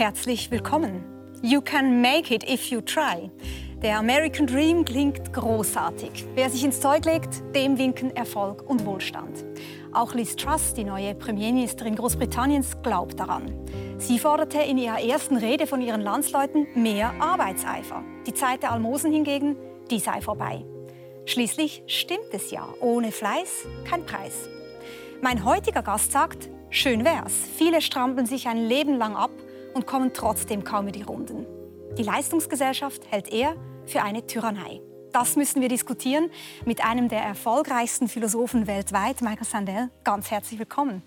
Herzlich willkommen. You can make it if you try. Der American Dream klingt großartig. Wer sich ins Zeug legt, dem winken Erfolg und Wohlstand. Auch Liz Truss, die neue Premierministerin Großbritanniens, glaubt daran. Sie forderte in ihrer ersten Rede von ihren Landsleuten mehr Arbeitseifer. Die Zeit der Almosen hingegen, die sei vorbei. Schließlich stimmt es ja. Ohne Fleiß kein Preis. Mein heutiger Gast sagt, schön wär's. Viele strampeln sich ein Leben lang ab und kommen trotzdem kaum in die Runden. Die Leistungsgesellschaft hält er für eine Tyrannei. Das müssen wir diskutieren mit einem der erfolgreichsten Philosophen weltweit, Michael Sandel. Ganz herzlich willkommen.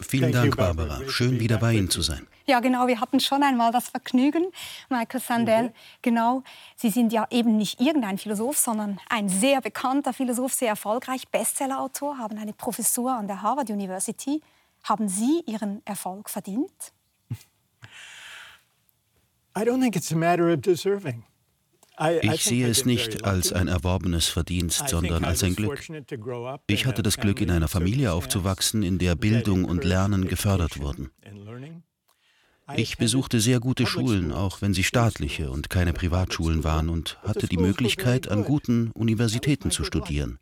Vielen Dank, Barbara. Schön, wieder bei Ihnen zu sein. Ja, genau. Wir hatten schon einmal das Vergnügen, Michael Sandel. Mhm. Genau. Sie sind ja eben nicht irgendein Philosoph, sondern ein sehr bekannter Philosoph, sehr erfolgreich, Bestsellerautor, haben eine Professur an der Harvard University. Haben Sie Ihren Erfolg verdient? I don't think it's a matter of deserving. Ich sehe es nicht als ein erworbenes Verdienst, sondern als ein Glück. Ich hatte das Glück, in einer Familie aufzuwachsen, in der Bildung und Lernen gefördert wurden. Ich besuchte sehr gute Schulen, auch wenn sie staatliche und keine Privatschulen waren, und hatte die Möglichkeit, an guten Universitäten zu studieren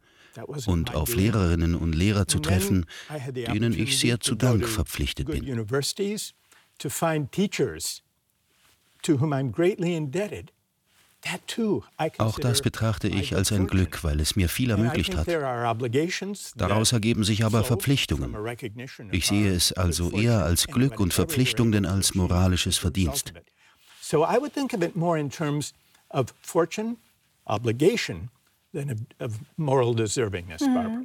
und auf Lehrerinnen und Lehrer zu treffen, denen ich sehr zu Dank verpflichtet bin. To whom I'm greatly indebted auch das betrachte ich als ein Glück, weil es mir viel ermöglicht hat. Daraus ergeben sich aber Verpflichtungen. Ich sehe es also eher als Glück und Verpflichtung denn als moralisches Verdienst. So I would think of it more in terms of fortune, obligation, than of moral deservingness, mhm. Barbara.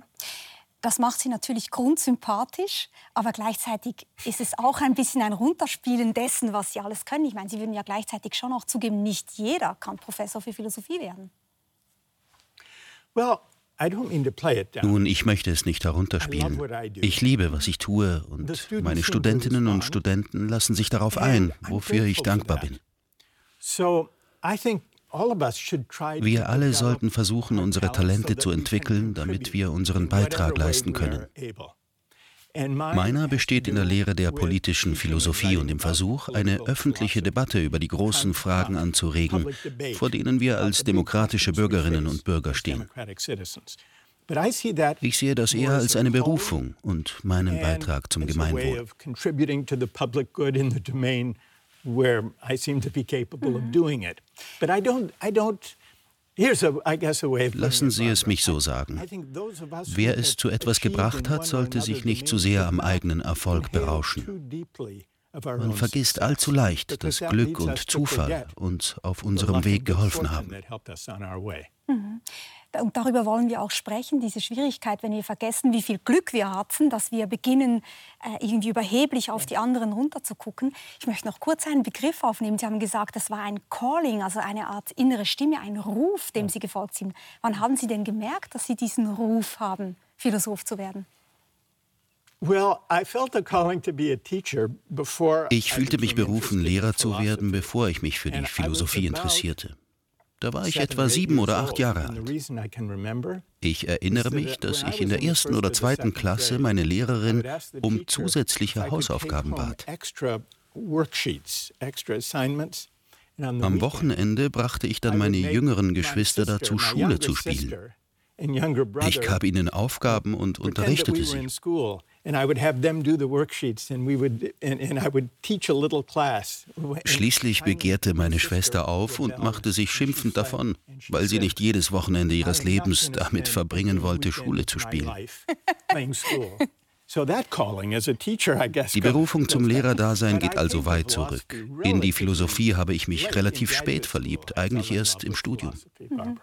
Das macht sie natürlich grundsympathisch, aber gleichzeitig ist es auch ein bisschen ein Runterspielen dessen, was sie alles können. Ich meine, Sie würden ja gleichzeitig schon auch zugeben, nicht jeder kann Professor für Philosophie werden. Nun, ich möchte es nicht herunterspielen. Ich liebe, was ich tue, und meine Studentinnen und Studenten lassen sich darauf ein, wofür ich dankbar bin. Wir alle sollten versuchen, unsere Talente zu entwickeln, damit wir unseren Beitrag leisten können. Meiner besteht in der Lehre der politischen Philosophie und im Versuch, eine öffentliche Debatte über die großen Fragen anzuregen, vor denen wir als demokratische Bürgerinnen und Bürger stehen. Ich sehe das eher als eine Berufung und meinen Beitrag zum Gemeinwohl where I seem to be capable of doing it. But I don't, I don't Lassen Sie es mich so sagen. Wer es zu etwas gebracht hat, sollte sich nicht zu sehr am eigenen Erfolg berauschen. Man vergisst allzu leicht, dass Glück und Zufall uns auf unserem Weg geholfen haben. Mhm. Und darüber wollen wir auch sprechen, diese Schwierigkeit, wenn wir vergessen, wie viel Glück wir hatten, dass wir beginnen, äh, irgendwie überheblich auf die anderen runterzugucken. Ich möchte noch kurz einen Begriff aufnehmen. Sie haben gesagt, das war ein Calling, also eine Art innere Stimme, ein Ruf, dem Sie gefolgt sind. Wann haben Sie denn gemerkt, dass Sie diesen Ruf haben, Philosoph zu werden? Ich fühlte mich berufen, Lehrer zu werden, bevor ich mich für die Philosophie interessierte. Da war ich etwa sieben oder acht Jahre alt. Ich erinnere mich, dass ich in der ersten oder zweiten Klasse meine Lehrerin um zusätzliche Hausaufgaben bat. Am Wochenende brachte ich dann meine jüngeren Geschwister dazu, Schule zu spielen. Ich gab ihnen Aufgaben und unterrichtete sie. Schließlich begehrte meine Schwester auf und machte sich schimpfend davon, weil sie nicht jedes Wochenende ihres Lebens damit verbringen wollte, Schule zu spielen. Die Berufung zum Lehrerdasein geht also weit zurück. In die Philosophie habe ich mich relativ spät verliebt, eigentlich erst im Studium. Mhm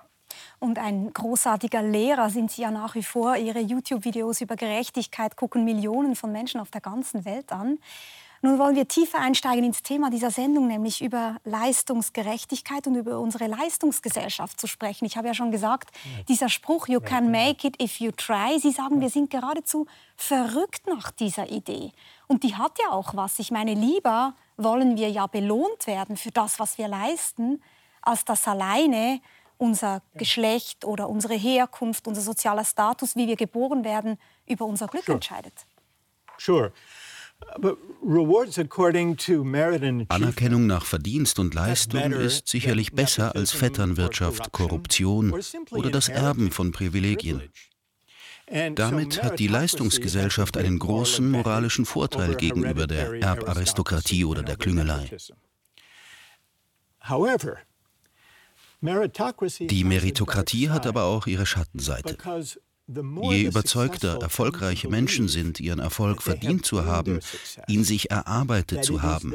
und ein großartiger Lehrer sind Sie ja nach wie vor. Ihre YouTube-Videos über Gerechtigkeit gucken Millionen von Menschen auf der ganzen Welt an. Nun wollen wir tiefer einsteigen ins Thema dieser Sendung, nämlich über Leistungsgerechtigkeit und über unsere Leistungsgesellschaft zu sprechen. Ich habe ja schon gesagt, dieser Spruch, you can make it if you try, Sie sagen, wir sind geradezu verrückt nach dieser Idee. Und die hat ja auch was. Ich meine, lieber wollen wir ja belohnt werden für das, was wir leisten, als das alleine unser Geschlecht oder unsere Herkunft, unser sozialer Status, wie wir geboren werden, über unser Glück sure. entscheidet. Sure. Anerkennung nach Verdienst und Leistung ist sicherlich besser als Vetternwirtschaft, Korruption oder das Erben von Privilegien. Damit hat die Leistungsgesellschaft einen großen moralischen Vorteil gegenüber der Erbaristokratie oder der Klüngelei. Die Meritokratie hat aber auch ihre Schattenseite. Je überzeugter erfolgreiche Menschen sind, ihren Erfolg verdient zu haben, ihn sich erarbeitet zu haben,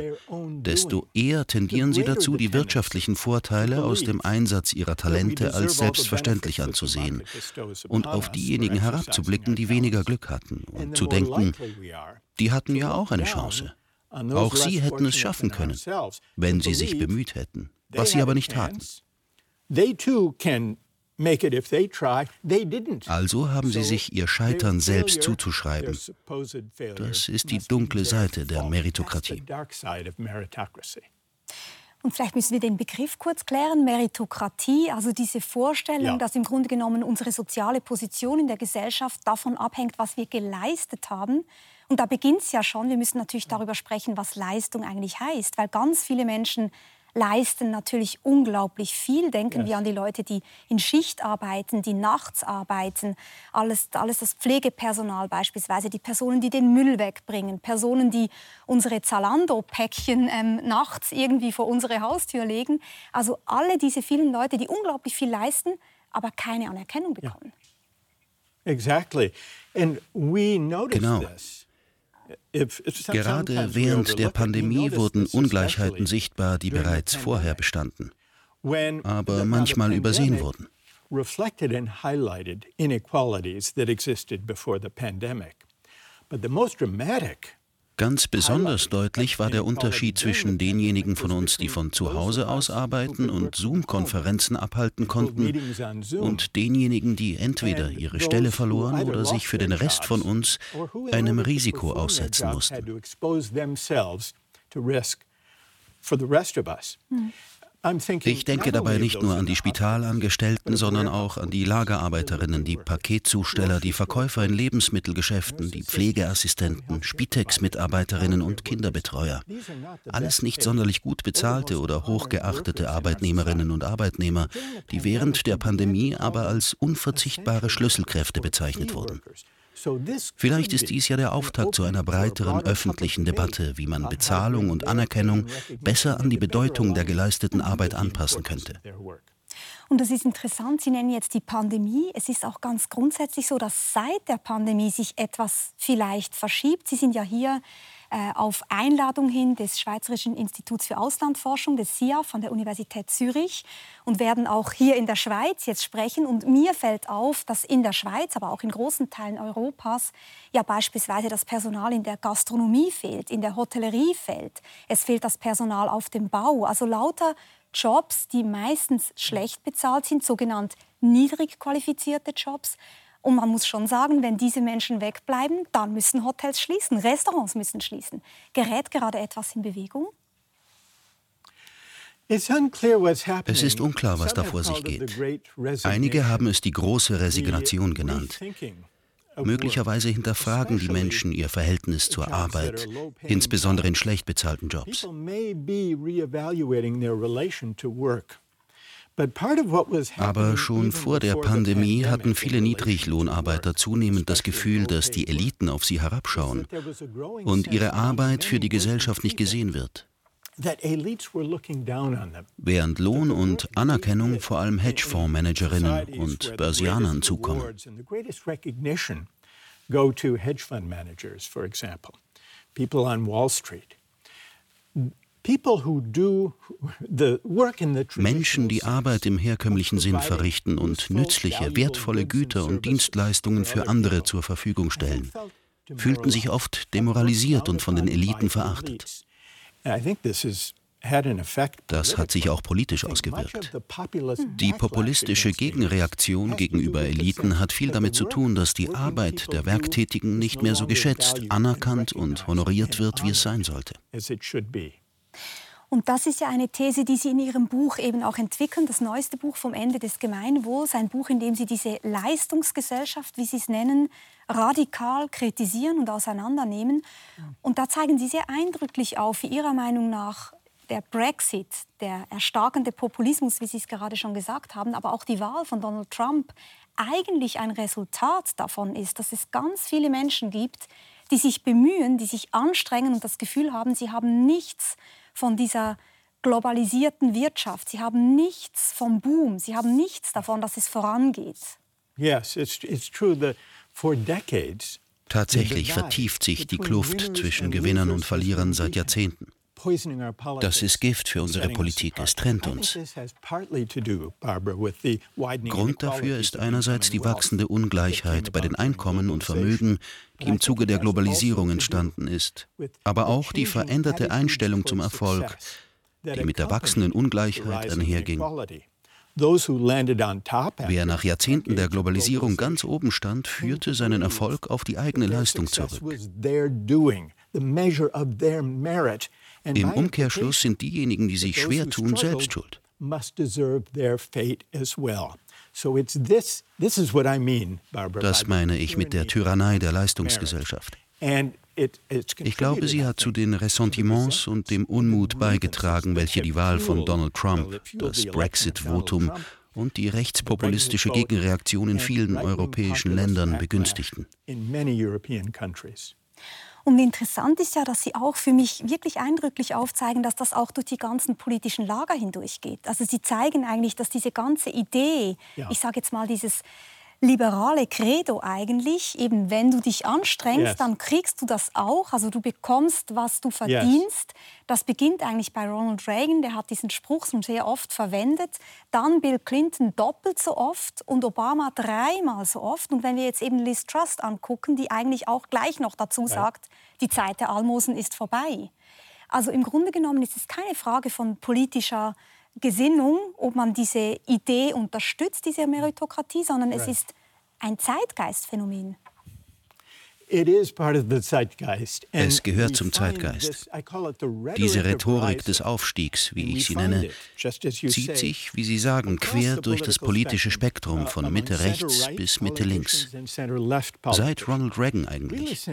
desto eher tendieren sie dazu, die wirtschaftlichen Vorteile aus dem Einsatz ihrer Talente als selbstverständlich anzusehen und auf diejenigen herabzublicken, die weniger Glück hatten und zu denken, die hatten ja auch eine Chance. Auch sie hätten es schaffen können, wenn sie sich bemüht hätten, was sie aber nicht taten. Also haben sie sich ihr Scheitern selbst zuzuschreiben. Das ist die dunkle Seite der Meritokratie. Und vielleicht müssen wir den Begriff kurz klären, Meritokratie, also diese Vorstellung, ja. dass im Grunde genommen unsere soziale Position in der Gesellschaft davon abhängt, was wir geleistet haben. Und da beginnt es ja schon. Wir müssen natürlich darüber sprechen, was Leistung eigentlich heißt, weil ganz viele Menschen leisten natürlich unglaublich viel. Denken yes. wir an die Leute, die in Schicht arbeiten, die nachts arbeiten, alles, alles das Pflegepersonal beispielsweise, die Personen, die den Müll wegbringen, Personen, die unsere Zalando-Päckchen ähm, nachts irgendwie vor unsere Haustür legen. Also alle diese vielen Leute, die unglaublich viel leisten, aber keine Anerkennung bekommen. Yeah. Exactly. And we notice genau. This. Gerade während der Pandemie wurden Ungleichheiten sichtbar, die bereits vorher bestanden, aber manchmal übersehen wurden. But the most dramatic Ganz besonders deutlich war der Unterschied zwischen denjenigen von uns, die von zu Hause aus arbeiten und Zoom-Konferenzen abhalten konnten, und denjenigen, die entweder ihre Stelle verloren oder sich für den Rest von uns einem Risiko aussetzen mussten. Ich denke dabei nicht nur an die Spitalangestellten, sondern auch an die Lagerarbeiterinnen, die Paketzusteller, die Verkäufer in Lebensmittelgeschäften, die Pflegeassistenten, Spitex-Mitarbeiterinnen und Kinderbetreuer. Alles nicht sonderlich gut bezahlte oder hochgeachtete Arbeitnehmerinnen und Arbeitnehmer, die während der Pandemie aber als unverzichtbare Schlüsselkräfte bezeichnet wurden. Vielleicht ist dies ja der Auftakt zu einer breiteren öffentlichen Debatte, wie man Bezahlung und Anerkennung besser an die Bedeutung der geleisteten Arbeit anpassen könnte. Und das ist interessant, Sie nennen jetzt die Pandemie. Es ist auch ganz grundsätzlich so, dass seit der Pandemie sich etwas vielleicht verschiebt. Sie sind ja hier auf Einladung hin des Schweizerischen Instituts für Auslandforschung, des SIA von der Universität Zürich und werden auch hier in der Schweiz jetzt sprechen. Und mir fällt auf, dass in der Schweiz, aber auch in großen Teilen Europas, ja beispielsweise das Personal in der Gastronomie fehlt, in der Hotellerie fehlt. Es fehlt das Personal auf dem Bau. Also lauter Jobs, die meistens schlecht bezahlt sind, sogenannt niedrig qualifizierte Jobs. Und man muss schon sagen, wenn diese Menschen wegbleiben, dann müssen Hotels schließen, Restaurants müssen schließen. Gerät gerade etwas in Bewegung? Es ist unklar, was da vor sich geht. Einige haben es die große Resignation genannt. Möglicherweise hinterfragen die Menschen ihr Verhältnis zur Arbeit, insbesondere in schlecht bezahlten Jobs. Aber schon vor der Pandemie hatten viele Niedriglohnarbeiter zunehmend das Gefühl, dass die Eliten auf sie herabschauen und ihre Arbeit für die Gesellschaft nicht gesehen wird. Während Lohn und Anerkennung vor allem Hedgefondsmanagerinnen und Börsianern zukommen. Go to hedge fund managers, for example, people on Wall Street. Menschen, die Arbeit im herkömmlichen Sinn verrichten und nützliche, wertvolle Güter und Dienstleistungen für andere zur Verfügung stellen, fühlten sich oft demoralisiert und von den Eliten verachtet. Das hat sich auch politisch ausgewirkt. Die populistische Gegenreaktion gegenüber Eliten hat viel damit zu tun, dass die Arbeit der Werktätigen nicht mehr so geschätzt, anerkannt und honoriert wird, wie es sein sollte. Und das ist ja eine These, die Sie in Ihrem Buch eben auch entwickeln, das neueste Buch vom Ende des Gemeinwohls, ein Buch, in dem Sie diese Leistungsgesellschaft, wie Sie es nennen, radikal kritisieren und auseinandernehmen. Und da zeigen Sie sehr eindrücklich auf, wie Ihrer Meinung nach der Brexit, der erstarkende Populismus, wie Sie es gerade schon gesagt haben, aber auch die Wahl von Donald Trump eigentlich ein Resultat davon ist, dass es ganz viele Menschen gibt, die sich bemühen, die sich anstrengen und das Gefühl haben, sie haben nichts von dieser globalisierten Wirtschaft, sie haben nichts vom Boom, sie haben nichts davon, dass es vorangeht. Yes, it's, it's true that for decades Tatsächlich vertieft sich die Kluft zwischen Gewinnern und Verlierern seit Jahrzehnten. Das ist Gift für unsere Politik. Es trennt uns. Grund dafür ist einerseits die wachsende Ungleichheit bei den Einkommen und Vermögen, die im Zuge der Globalisierung entstanden ist, aber auch die veränderte Einstellung zum Erfolg, die mit der wachsenden Ungleichheit einherging. Wer nach Jahrzehnten der Globalisierung ganz oben stand, führte seinen Erfolg auf die eigene Leistung zurück. Im Umkehrschluss sind diejenigen, die sich schwer tun, selbst schuld. Das meine ich mit der Tyrannei der Leistungsgesellschaft. Ich glaube, sie hat zu den Ressentiments und dem Unmut beigetragen, welche die Wahl von Donald Trump, das Brexit-Votum und die rechtspopulistische Gegenreaktion in vielen europäischen Ländern begünstigten. Und interessant ist ja, dass Sie auch für mich wirklich eindrücklich aufzeigen, dass das auch durch die ganzen politischen Lager hindurchgeht. Also Sie zeigen eigentlich, dass diese ganze Idee, ja. ich sage jetzt mal dieses liberale Credo eigentlich, eben wenn du dich anstrengst, yes. dann kriegst du das auch, also du bekommst, was du verdienst. Yes. Das beginnt eigentlich bei Ronald Reagan, der hat diesen Spruch schon sehr oft verwendet. Dann Bill Clinton doppelt so oft und Obama dreimal so oft. Und wenn wir jetzt eben Liz Trust angucken, die eigentlich auch gleich noch dazu sagt, die Zeit der Almosen ist vorbei. Also im Grunde genommen ist es keine Frage von politischer Gesinnung, ob man diese Idee unterstützt, diese Meritokratie, sondern right. es ist ein Zeitgeistphänomen. Es gehört zum Zeitgeist. Diese Rhetorik des Aufstiegs, wie ich sie nenne, zieht sich, wie Sie sagen, quer durch das politische Spektrum von Mitte rechts bis Mitte links. Seit Ronald Reagan eigentlich.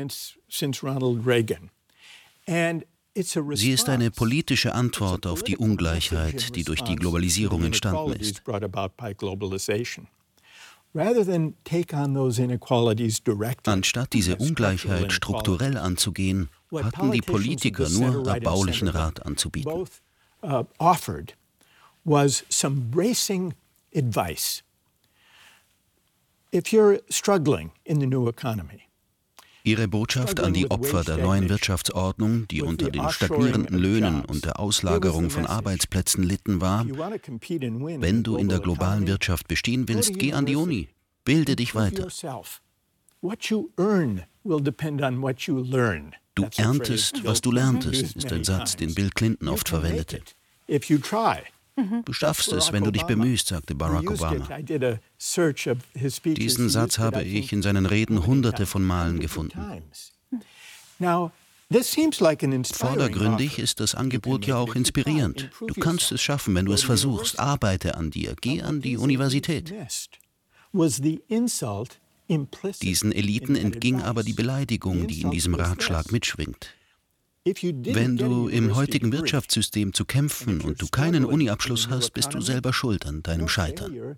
Sie ist eine politische Antwort auf die Ungleichheit, die durch die Globalisierung entstanden ist. Anstatt diese Ungleichheit strukturell anzugehen, hatten die Politiker nur erbaulichen Rat anzubieten. If you're struggling in the new economy, Ihre Botschaft an die Opfer der neuen Wirtschaftsordnung, die unter den stagnierenden Löhnen und der Auslagerung von Arbeitsplätzen litten, war, wenn du in der globalen Wirtschaft bestehen willst, geh an die Uni, bilde dich weiter. Du erntest, was du lerntest, ist ein Satz, den Bill Clinton oft verwendete. Mhm. Du schaffst es, wenn du dich bemühst, sagte Barack Obama. Diesen Satz habe ich in seinen Reden hunderte von Malen gefunden. Vordergründig ist das Angebot ja auch inspirierend. Du kannst es schaffen, wenn du es versuchst. Arbeite an dir, geh an die Universität. Diesen Eliten entging aber die Beleidigung, die in diesem Ratschlag mitschwingt. Wenn du im heutigen Wirtschaftssystem zu kämpfen und du keinen Uniabschluss hast, bist du selber schuld an deinem Scheitern.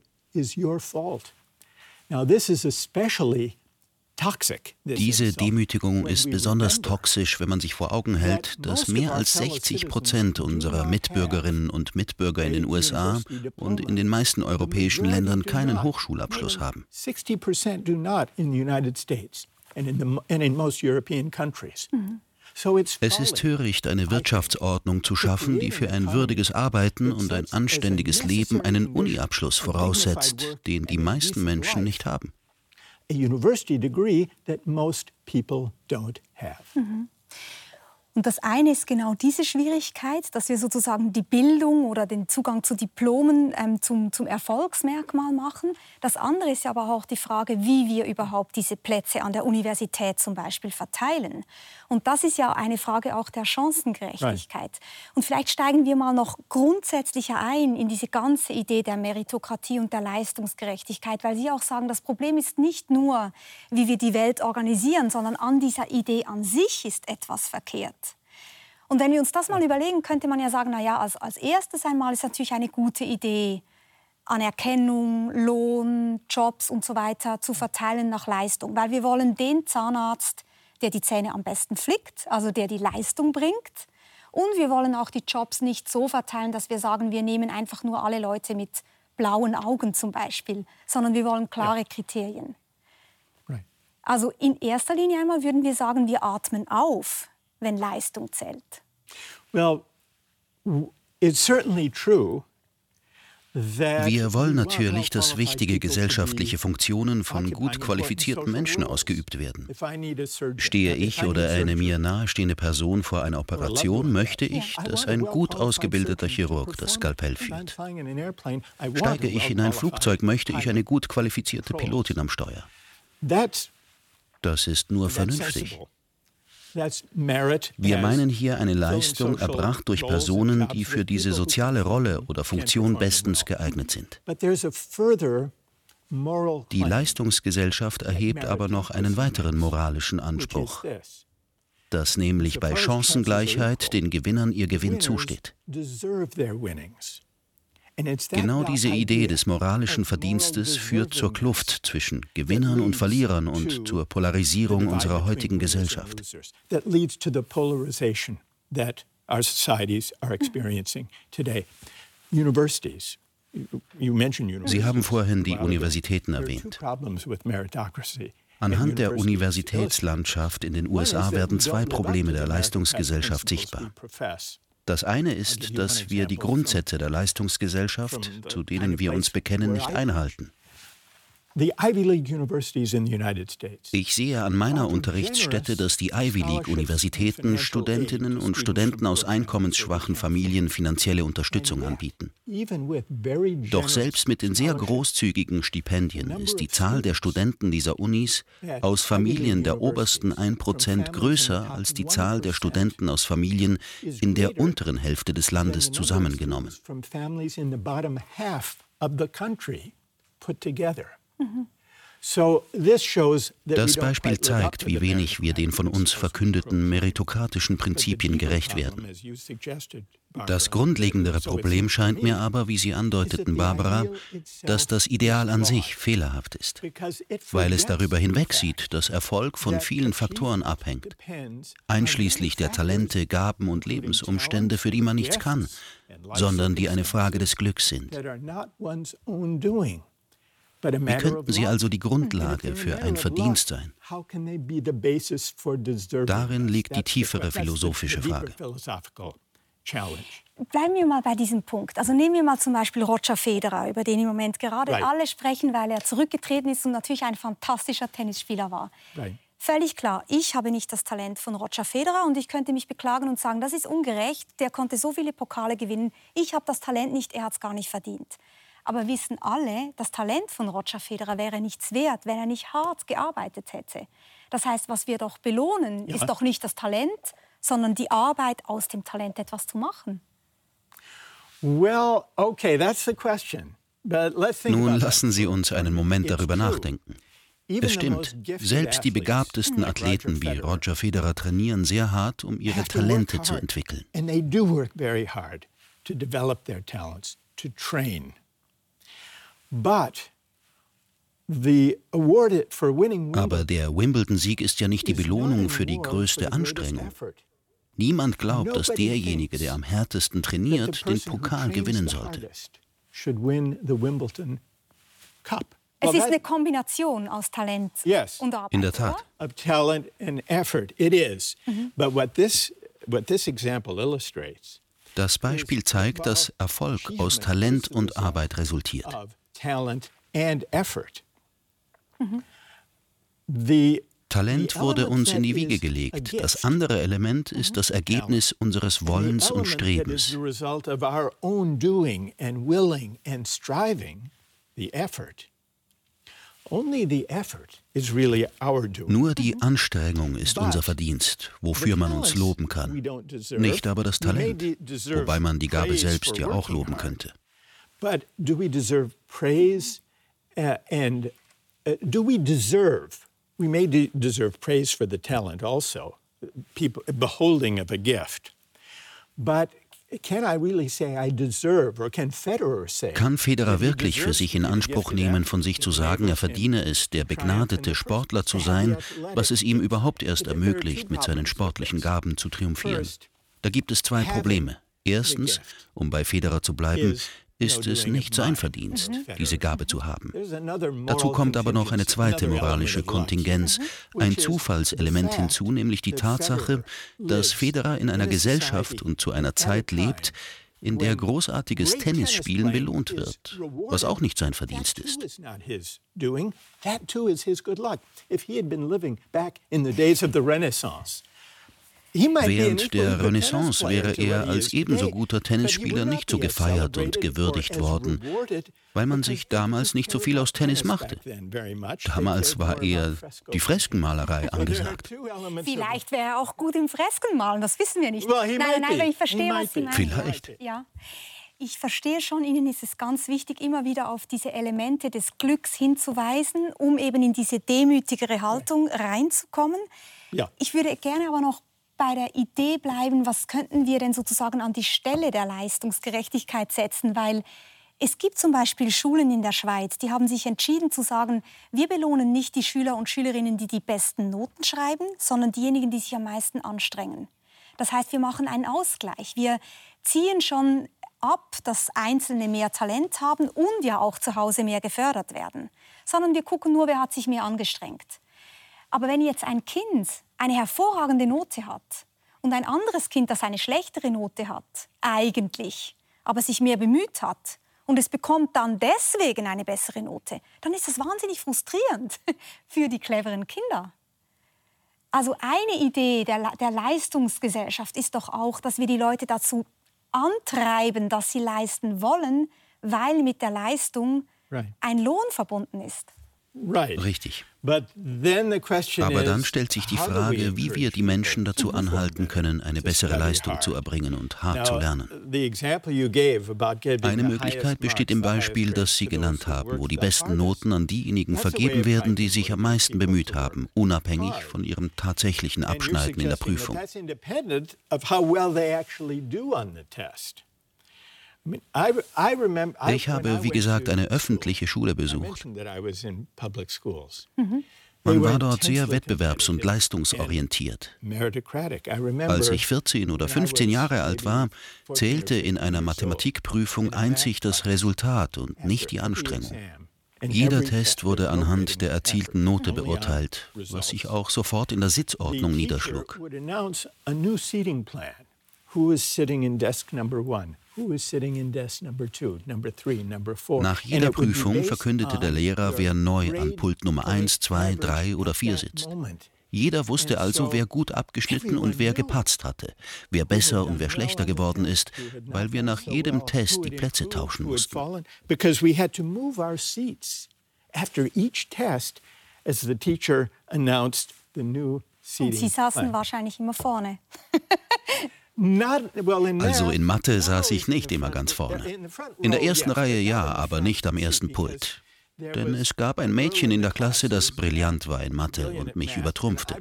Diese Demütigung ist besonders toxisch, wenn man sich vor Augen hält, dass mehr als 60 Prozent unserer Mitbürgerinnen und Mitbürger in den USA und in den meisten europäischen Ländern keinen Hochschulabschluss haben. 60 Prozent do not in the United States and in, the, and in most European countries. Mhm. Es ist töricht, eine Wirtschaftsordnung zu schaffen, die für ein würdiges Arbeiten und ein anständiges Leben einen Uniabschluss voraussetzt, den die meisten Menschen nicht haben. Mhm. Und das eine ist genau diese Schwierigkeit, dass wir sozusagen die Bildung oder den Zugang zu Diplomen ähm, zum, zum Erfolgsmerkmal machen. Das andere ist aber auch die Frage, wie wir überhaupt diese Plätze an der Universität zum Beispiel verteilen. Und das ist ja eine Frage auch der Chancengerechtigkeit. Right. Und vielleicht steigen wir mal noch grundsätzlicher ein in diese ganze Idee der Meritokratie und der Leistungsgerechtigkeit, weil Sie auch sagen, das Problem ist nicht nur, wie wir die Welt organisieren, sondern an dieser Idee an sich ist etwas verkehrt. Und wenn wir uns das mal überlegen, könnte man ja sagen, na ja, als, als erstes einmal ist natürlich eine gute Idee, Anerkennung, Lohn, Jobs und so weiter zu verteilen nach Leistung, weil wir wollen den Zahnarzt, der die Zähne am besten flickt, also der die Leistung bringt. Und wir wollen auch die Jobs nicht so verteilen, dass wir sagen, wir nehmen einfach nur alle Leute mit blauen Augen zum Beispiel, sondern wir wollen klare ja. Kriterien. Right. Also in erster Linie einmal würden wir sagen, wir atmen auf wenn Leistung zählt? Well, it's certainly true wir wollen natürlich, dass wichtige gesellschaftliche Funktionen von gut qualifizierten Menschen ausgeübt werden. Stehe ich oder eine mir nahestehende Person vor einer Operation, möchte ich, dass ein gut ausgebildeter Chirurg das Skalpell führt. Steige ich in ein Flugzeug, möchte ich eine gut qualifizierte Pilotin am Steuer. Das ist nur vernünftig. Wir meinen hier eine Leistung erbracht durch Personen, die für diese soziale Rolle oder Funktion bestens geeignet sind. Die Leistungsgesellschaft erhebt aber noch einen weiteren moralischen Anspruch, dass nämlich bei Chancengleichheit den Gewinnern ihr Gewinn zusteht. Genau diese Idee des moralischen Verdienstes führt zur Kluft zwischen Gewinnern und Verlierern und zur Polarisierung unserer heutigen Gesellschaft. Sie haben vorhin die Universitäten erwähnt. Anhand der Universitätslandschaft in den USA werden zwei Probleme der Leistungsgesellschaft sichtbar. Das eine ist, dass wir die Grundsätze der Leistungsgesellschaft, zu denen wir uns bekennen, nicht einhalten. Ich sehe an meiner Unterrichtsstätte, dass die Ivy League-Universitäten Studentinnen und Studenten aus einkommensschwachen Familien finanzielle Unterstützung anbieten. Doch selbst mit den sehr großzügigen Stipendien ist die Zahl der Studenten dieser Unis aus Familien der obersten 1% größer als die Zahl der Studenten aus Familien in der unteren Hälfte des Landes zusammengenommen. Das Beispiel zeigt, wie wenig wir den von uns verkündeten meritokratischen Prinzipien gerecht werden. Das grundlegendere Problem scheint mir aber, wie Sie andeuteten, Barbara, dass das Ideal an sich fehlerhaft ist, weil es darüber hinwegsieht, dass Erfolg von vielen Faktoren abhängt, einschließlich der Talente, Gaben und Lebensumstände, für die man nichts kann, sondern die eine Frage des Glücks sind. Wie könnten sie also die Grundlage für ein Verdienst sein? Darin liegt die tiefere philosophische Frage. Bleiben wir mal bei diesem Punkt. Also nehmen wir mal zum Beispiel Roger Federer, über den im Moment gerade right. alle sprechen, weil er zurückgetreten ist und natürlich ein fantastischer Tennisspieler war. Right. Völlig klar, ich habe nicht das Talent von Roger Federer und ich könnte mich beklagen und sagen, das ist ungerecht, der konnte so viele Pokale gewinnen, ich habe das Talent nicht, er hat es gar nicht verdient. Aber wissen alle, das Talent von Roger Federer wäre nichts wert, wenn er nicht hart gearbeitet hätte. Das heißt, was wir doch belohnen, ja. ist doch nicht das Talent, sondern die Arbeit, aus dem Talent etwas zu machen. Well, okay, that's the question. Nun lassen Sie uns einen Moment darüber nachdenken. Es stimmt, selbst die begabtesten Athleten wie Roger Federer trainieren sehr hart, um ihre Talente zu entwickeln. Aber der Wimbledon-Sieg ist ja nicht die Belohnung für die größte Anstrengung. Niemand glaubt, dass derjenige, der am härtesten trainiert, den Pokal gewinnen sollte. Es ist eine Kombination aus Talent und Arbeit. In der Tat. Das Beispiel zeigt, dass Erfolg aus Talent und Arbeit resultiert. Talent and effort. Mm-hmm. The Talent wurde uns in die Wiege gelegt. Das andere Element ist das Ergebnis unseres Wollens und Strebens. Nur die Anstrengung ist unser Verdienst, wofür man uns loben kann. Nicht aber das Talent, wobei man die Gabe selbst ja auch loben könnte. But do we deserve praise uh, and uh, do we deserve? We may de deserve praise for the talent also, people beholding of a gift. But kann Federer wirklich für sich in Anspruch nehmen, von sich zu sagen, er verdiene es, der begnadete Sportler zu sein, was es ihm überhaupt erst ermöglicht, mit seinen sportlichen Gaben zu triumphieren? Da gibt es zwei Probleme. Erstens, um bei Federer zu bleiben, ist es nicht sein Verdienst, mhm. diese Gabe zu haben. Dazu kommt aber noch eine zweite moralische Kontingenz, ein Zufallselement hinzu, nämlich die Tatsache, dass Federer in einer Gesellschaft und zu einer Zeit lebt, in der großartiges Tennisspielen belohnt wird, was auch nicht sein Verdienst ist. Während der Renaissance wäre er als ebenso guter Tennisspieler nicht so gefeiert und gewürdigt worden, weil man sich damals nicht so viel aus Tennis machte. Damals war eher die Freskenmalerei angesagt. Vielleicht wäre er auch gut im Freskenmalen, das wissen wir nicht. Nein, nein, aber ich verstehe, was Sie meinen. Vielleicht. Ja. Ich verstehe schon, Ihnen ist es ganz wichtig, immer wieder auf diese Elemente des Glücks hinzuweisen, um eben in diese demütigere Haltung reinzukommen. Ja. Ich würde gerne aber noch bei der Idee bleiben, was könnten wir denn sozusagen an die Stelle der Leistungsgerechtigkeit setzen, weil es gibt zum Beispiel Schulen in der Schweiz, die haben sich entschieden zu sagen, wir belohnen nicht die Schüler und Schülerinnen, die die besten Noten schreiben, sondern diejenigen, die sich am meisten anstrengen. Das heißt, wir machen einen Ausgleich. Wir ziehen schon ab, dass Einzelne mehr Talent haben und ja auch zu Hause mehr gefördert werden, sondern wir gucken nur, wer hat sich mehr angestrengt. Aber wenn jetzt ein Kind eine hervorragende Note hat und ein anderes Kind, das eine schlechtere Note hat, eigentlich, aber sich mehr bemüht hat und es bekommt dann deswegen eine bessere Note, dann ist das wahnsinnig frustrierend für die cleveren Kinder. Also eine Idee der, der Leistungsgesellschaft ist doch auch, dass wir die Leute dazu antreiben, dass sie leisten wollen, weil mit der Leistung right. ein Lohn verbunden ist. Richtig. Aber dann stellt sich die Frage, wie wir die Menschen dazu anhalten können, eine bessere Leistung zu erbringen und hart zu lernen. Eine Möglichkeit besteht im Beispiel, das Sie genannt haben, wo die besten Noten an diejenigen vergeben werden, die sich am meisten bemüht haben, unabhängig von ihrem tatsächlichen Abschneiden in der Prüfung. Ich habe, wie gesagt, eine öffentliche Schule besucht. Mhm. Man war dort sehr wettbewerbs- und leistungsorientiert. Als ich 14 oder 15 Jahre alt war, zählte in einer Mathematikprüfung einzig das Resultat und nicht die Anstrengung. Jeder Test wurde anhand der erzielten Note beurteilt, was sich auch sofort in der Sitzordnung niederschlug. Who is sitting in desk number one? Nach jeder Prüfung verkündete der Lehrer, wer neu an Pult Nummer 1, 2, 3 oder 4 sitzt. Jeder wusste also, wer gut abgeschnitten und wer gepatzt hatte, wer besser und wer schlechter geworden ist, weil wir nach jedem Test die Plätze tauschen mussten. Und Sie saßen wahrscheinlich immer vorne. Also in Mathe saß ich nicht immer ganz vorne. In der ersten Reihe ja, aber nicht am ersten Pult. Denn es gab ein Mädchen in der Klasse, das brillant war in Mathe und mich übertrumpfte.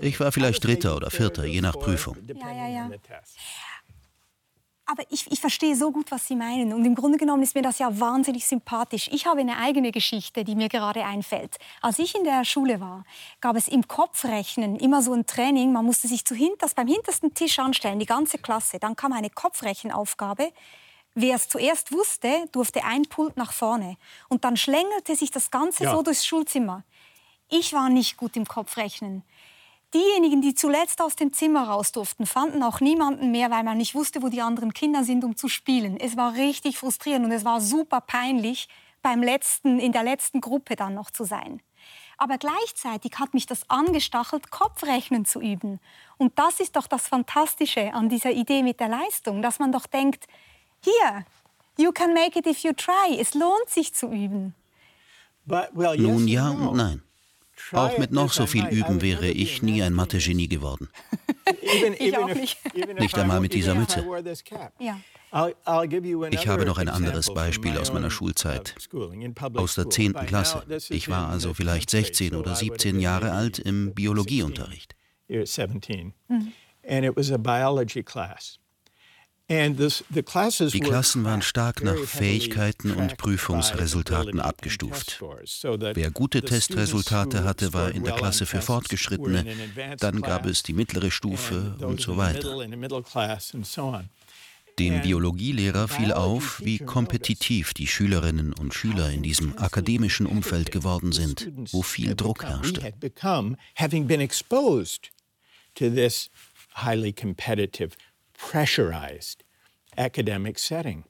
Ich war vielleicht Dritter oder Vierter, je nach Prüfung. Ja, ja, ja. Aber ich, ich verstehe so gut, was Sie meinen. Und im Grunde genommen ist mir das ja wahnsinnig sympathisch. Ich habe eine eigene Geschichte, die mir gerade einfällt. Als ich in der Schule war, gab es im Kopfrechnen immer so ein Training. Man musste sich zu hinters, beim hintersten Tisch anstellen, die ganze Klasse. Dann kam eine Kopfrechenaufgabe. Wer es zuerst wusste, durfte ein Pult nach vorne. Und dann schlängelte sich das Ganze ja. so durchs Schulzimmer. Ich war nicht gut im Kopfrechnen. Diejenigen, die zuletzt aus dem Zimmer raus durften, fanden auch niemanden mehr, weil man nicht wusste, wo die anderen Kinder sind, um zu spielen. Es war richtig frustrierend und es war super peinlich, beim letzten, in der letzten Gruppe dann noch zu sein. Aber gleichzeitig hat mich das angestachelt, Kopfrechnen zu üben. Und das ist doch das Fantastische an dieser Idee mit der Leistung, dass man doch denkt, hier, you can make it if you try. Es lohnt sich zu üben. Nun ja und nein. Auch mit noch so viel Üben wäre ich nie ein Mathe-Genie geworden. ich auch nicht. Nicht einmal mit dieser Mütze. Ich habe noch ein anderes Beispiel aus meiner Schulzeit, aus der 10. Klasse. Ich war also vielleicht 16 oder 17 Jahre alt im Biologieunterricht. Mhm. Die Klassen waren stark nach Fähigkeiten und Prüfungsresultaten abgestuft. Wer gute Testresultate hatte, war in der Klasse für Fortgeschrittene, dann gab es die mittlere Stufe und so weiter. Dem Biologielehrer fiel auf, wie kompetitiv die Schülerinnen und Schüler in diesem akademischen Umfeld geworden sind, wo viel Druck herrschte. highly competitive pressurized academic setting.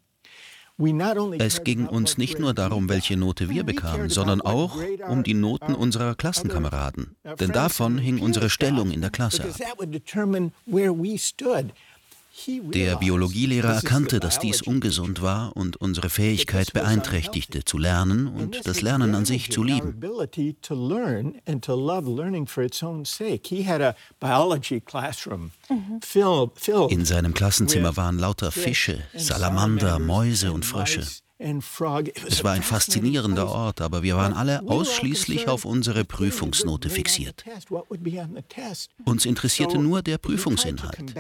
Es ging uns nicht nur darum, welche Note wir bekamen, sondern auch um die Noten unserer Klassenkameraden. Denn davon hing unsere Stellung in der Klasse ab. Der Biologielehrer erkannte, dass dies ungesund war und unsere Fähigkeit beeinträchtigte, zu lernen und das Lernen an sich zu lieben. In seinem Klassenzimmer waren lauter Fische, Salamander, Mäuse und Frösche. Es war ein faszinierender Ort, aber wir waren alle ausschließlich auf unsere Prüfungsnote fixiert. Uns interessierte nur der Prüfungsinhalt.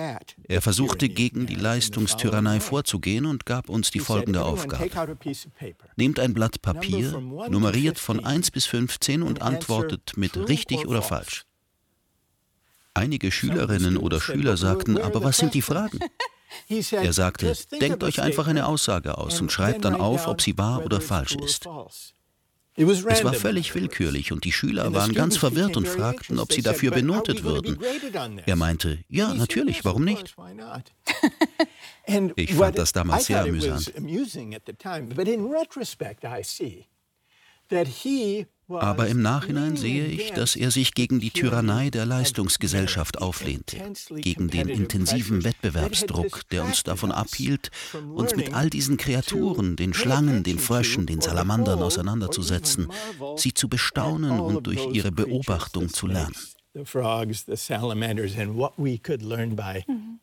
Er versuchte gegen die Leistungstyrannei vorzugehen und gab uns die folgende Aufgabe. Nehmt ein Blatt Papier, nummeriert von 1 bis 15 und antwortet mit richtig oder falsch. Einige Schülerinnen oder Schüler sagten, aber was sind die Fragen? Er sagte, denkt euch einfach eine Aussage aus und schreibt dann auf, ob sie wahr oder falsch ist. Es war völlig willkürlich und die Schüler waren ganz verwirrt und fragten, ob sie dafür benotet würden. Er meinte, ja, natürlich, warum nicht? Ich fand das damals sehr amüsant. Aber im Nachhinein sehe ich, dass er sich gegen die Tyrannei der Leistungsgesellschaft auflehnte, gegen den intensiven Wettbewerbsdruck, der uns davon abhielt, uns mit all diesen Kreaturen, den Schlangen, den Fröschen, den Salamandern auseinanderzusetzen, sie zu bestaunen und durch ihre Beobachtung zu lernen. Mhm.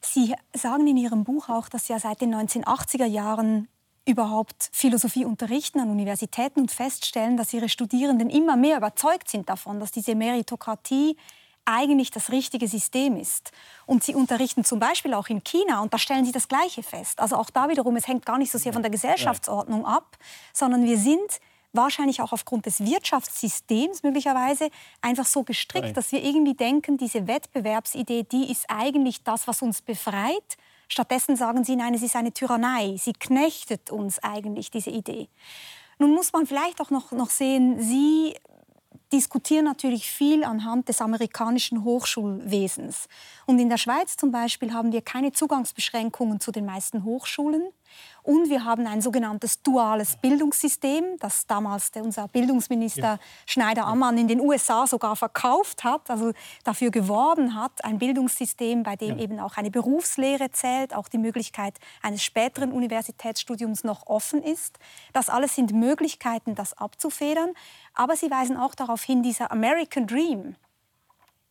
Sie sagen in Ihrem Buch auch, dass ja seit den 1980er Jahren überhaupt Philosophie unterrichten an Universitäten und feststellen, dass ihre Studierenden immer mehr überzeugt sind davon, dass diese Meritokratie eigentlich das richtige System ist. Und sie unterrichten zum Beispiel auch in China und da stellen sie das Gleiche fest. Also auch da wiederum, es hängt gar nicht so sehr von der Gesellschaftsordnung ab, sondern wir sind wahrscheinlich auch aufgrund des Wirtschaftssystems möglicherweise einfach so gestrickt, dass wir irgendwie denken, diese Wettbewerbsidee, die ist eigentlich das, was uns befreit Stattdessen sagen sie, nein, es ist eine Tyrannei. Sie knechtet uns eigentlich, diese Idee. Nun muss man vielleicht auch noch, noch sehen, Sie diskutieren natürlich viel anhand des amerikanischen Hochschulwesens. Und in der Schweiz zum Beispiel haben wir keine Zugangsbeschränkungen zu den meisten Hochschulen. Und wir haben ein sogenanntes duales Bildungssystem, das damals unser Bildungsminister ja. Schneider-Ammann in den USA sogar verkauft hat, also dafür geworben hat, ein Bildungssystem, bei dem ja. eben auch eine Berufslehre zählt, auch die Möglichkeit eines späteren Universitätsstudiums noch offen ist. Das alles sind Möglichkeiten, das abzufedern. Aber sie weisen auch darauf hin, dieser American Dream,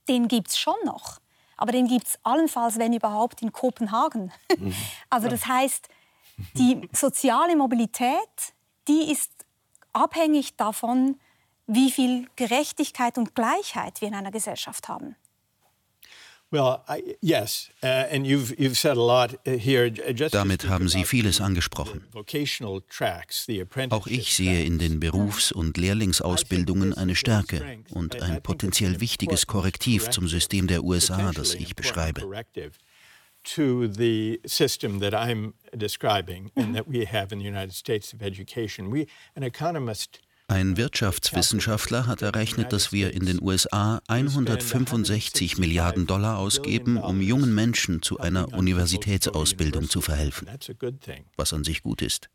den gibt es schon noch. Aber den gibt es allenfalls, wenn überhaupt, in Kopenhagen. Mhm. Also das heißt, die soziale Mobilität, die ist abhängig davon, wie viel Gerechtigkeit und Gleichheit wir in einer Gesellschaft haben. Damit haben Sie vieles angesprochen. Auch ich sehe in den Berufs- und Lehrlingsausbildungen eine Stärke und ein potenziell wichtiges Korrektiv zum System der USA, das ich beschreibe to the system that I'm describing and that we have in the United States of education. We, an economist ein Wirtschaftswissenschaftler hat errechnet, dass wir in den USA 165 Milliarden Dollar ausgeben, um jungen Menschen zu einer Universitätsausbildung zu verhelfen, was an sich gut ist.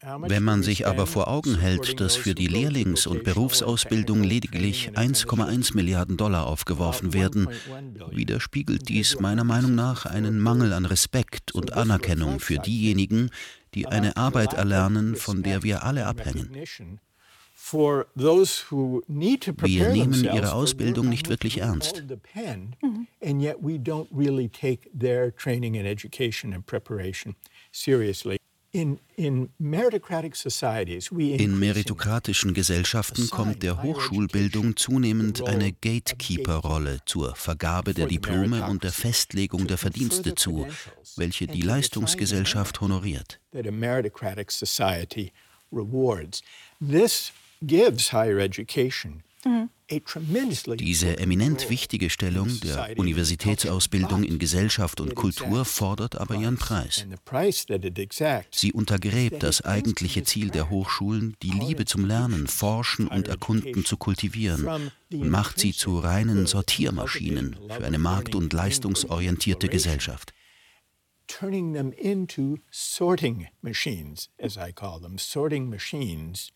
Wenn man sich aber vor Augen hält, dass für die Lehrlings- und Berufsausbildung lediglich 1,1 Milliarden Dollar aufgeworfen werden, widerspiegelt dies meiner Meinung nach einen Mangel an Respekt und Anerkennung für diejenigen, die eine Arbeit erlernen, von der wir alle abhängen. Wir nehmen ihre Ausbildung nicht wirklich ernst. In meritokratischen Gesellschaften kommt der Hochschulbildung zunehmend eine Gatekeeper-Rolle zur Vergabe der Diplome und der Festlegung der Verdienste zu, welche die Leistungsgesellschaft honoriert. This gives higher education diese eminent wichtige Stellung der Universitätsausbildung in Gesellschaft und Kultur fordert aber ihren Preis. Sie untergräbt das eigentliche Ziel der Hochschulen, die Liebe zum Lernen, Forschen und Erkunden zu kultivieren und macht sie zu reinen Sortiermaschinen für eine markt- und leistungsorientierte Gesellschaft. Turning them into sorting machines, as I call them, sorting machines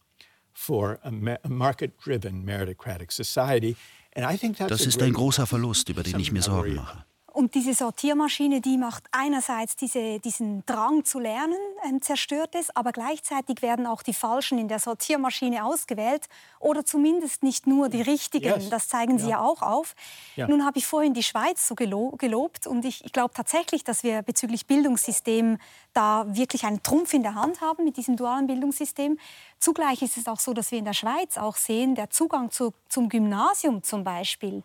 das ist ein großer Verlust, über den ich mir Sorgen mache. Und diese Sortiermaschine, die macht einerseits diese, diesen Drang zu lernen, äh, zerstört es, aber gleichzeitig werden auch die Falschen in der Sortiermaschine ausgewählt oder zumindest nicht nur die Richtigen. Yes. Das zeigen Sie ja, ja auch auf. Ja. Nun habe ich vorhin die Schweiz so gelo gelobt und ich, ich glaube tatsächlich, dass wir bezüglich Bildungssystem da wirklich einen Trumpf in der Hand haben mit diesem dualen Bildungssystem. Zugleich ist es auch so, dass wir in der Schweiz auch sehen, der Zugang zu, zum Gymnasium zum Beispiel,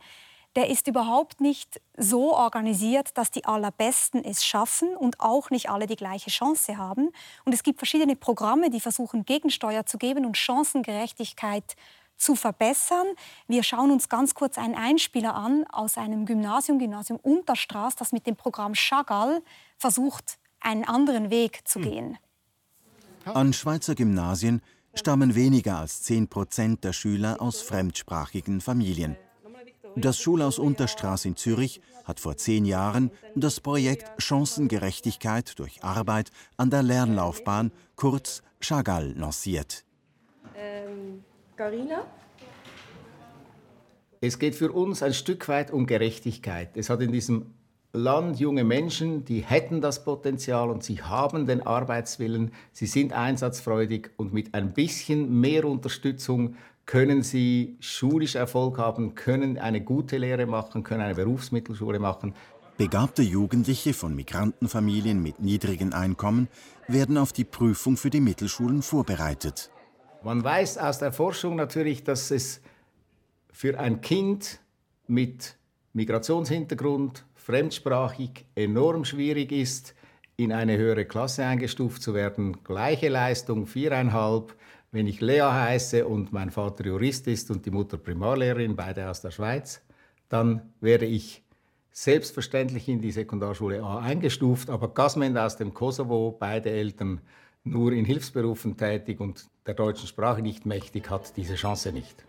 der ist überhaupt nicht so organisiert, dass die Allerbesten es schaffen und auch nicht alle die gleiche Chance haben. Und es gibt verschiedene Programme, die versuchen, Gegensteuer zu geben und Chancengerechtigkeit zu verbessern. Wir schauen uns ganz kurz einen Einspieler an aus einem Gymnasium, Gymnasium Unterstraß, das mit dem Programm Chagall versucht, einen anderen Weg zu hm. gehen. An Schweizer Gymnasien stammen weniger als 10 Prozent der Schüler aus fremdsprachigen Familien. Das Schulhaus Unterstraß in Zürich hat vor zehn Jahren das Projekt Chancengerechtigkeit durch Arbeit an der Lernlaufbahn, kurz Chagall, lanciert. Ähm, Carina? Es geht für uns ein Stück weit um Gerechtigkeit. Es hat in diesem Land junge Menschen, die hätten das Potenzial und sie haben den Arbeitswillen, sie sind einsatzfreudig und mit ein bisschen mehr Unterstützung können sie schulisch Erfolg haben, können eine gute Lehre machen, können eine Berufsmittelschule machen. Begabte Jugendliche von Migrantenfamilien mit niedrigen Einkommen werden auf die Prüfung für die Mittelschulen vorbereitet. Man weiß aus der Forschung natürlich, dass es für ein Kind mit Migrationshintergrund, fremdsprachig, enorm schwierig ist, in eine höhere Klasse eingestuft zu werden. Gleiche Leistung, viereinhalb, wenn ich Lea heiße und mein Vater Jurist ist und die Mutter Primarlehrerin, beide aus der Schweiz, dann werde ich selbstverständlich in die Sekundarschule A eingestuft, aber Gasmend aus dem Kosovo, beide Eltern nur in Hilfsberufen tätig und der deutschen Sprache nicht mächtig, hat diese Chance nicht.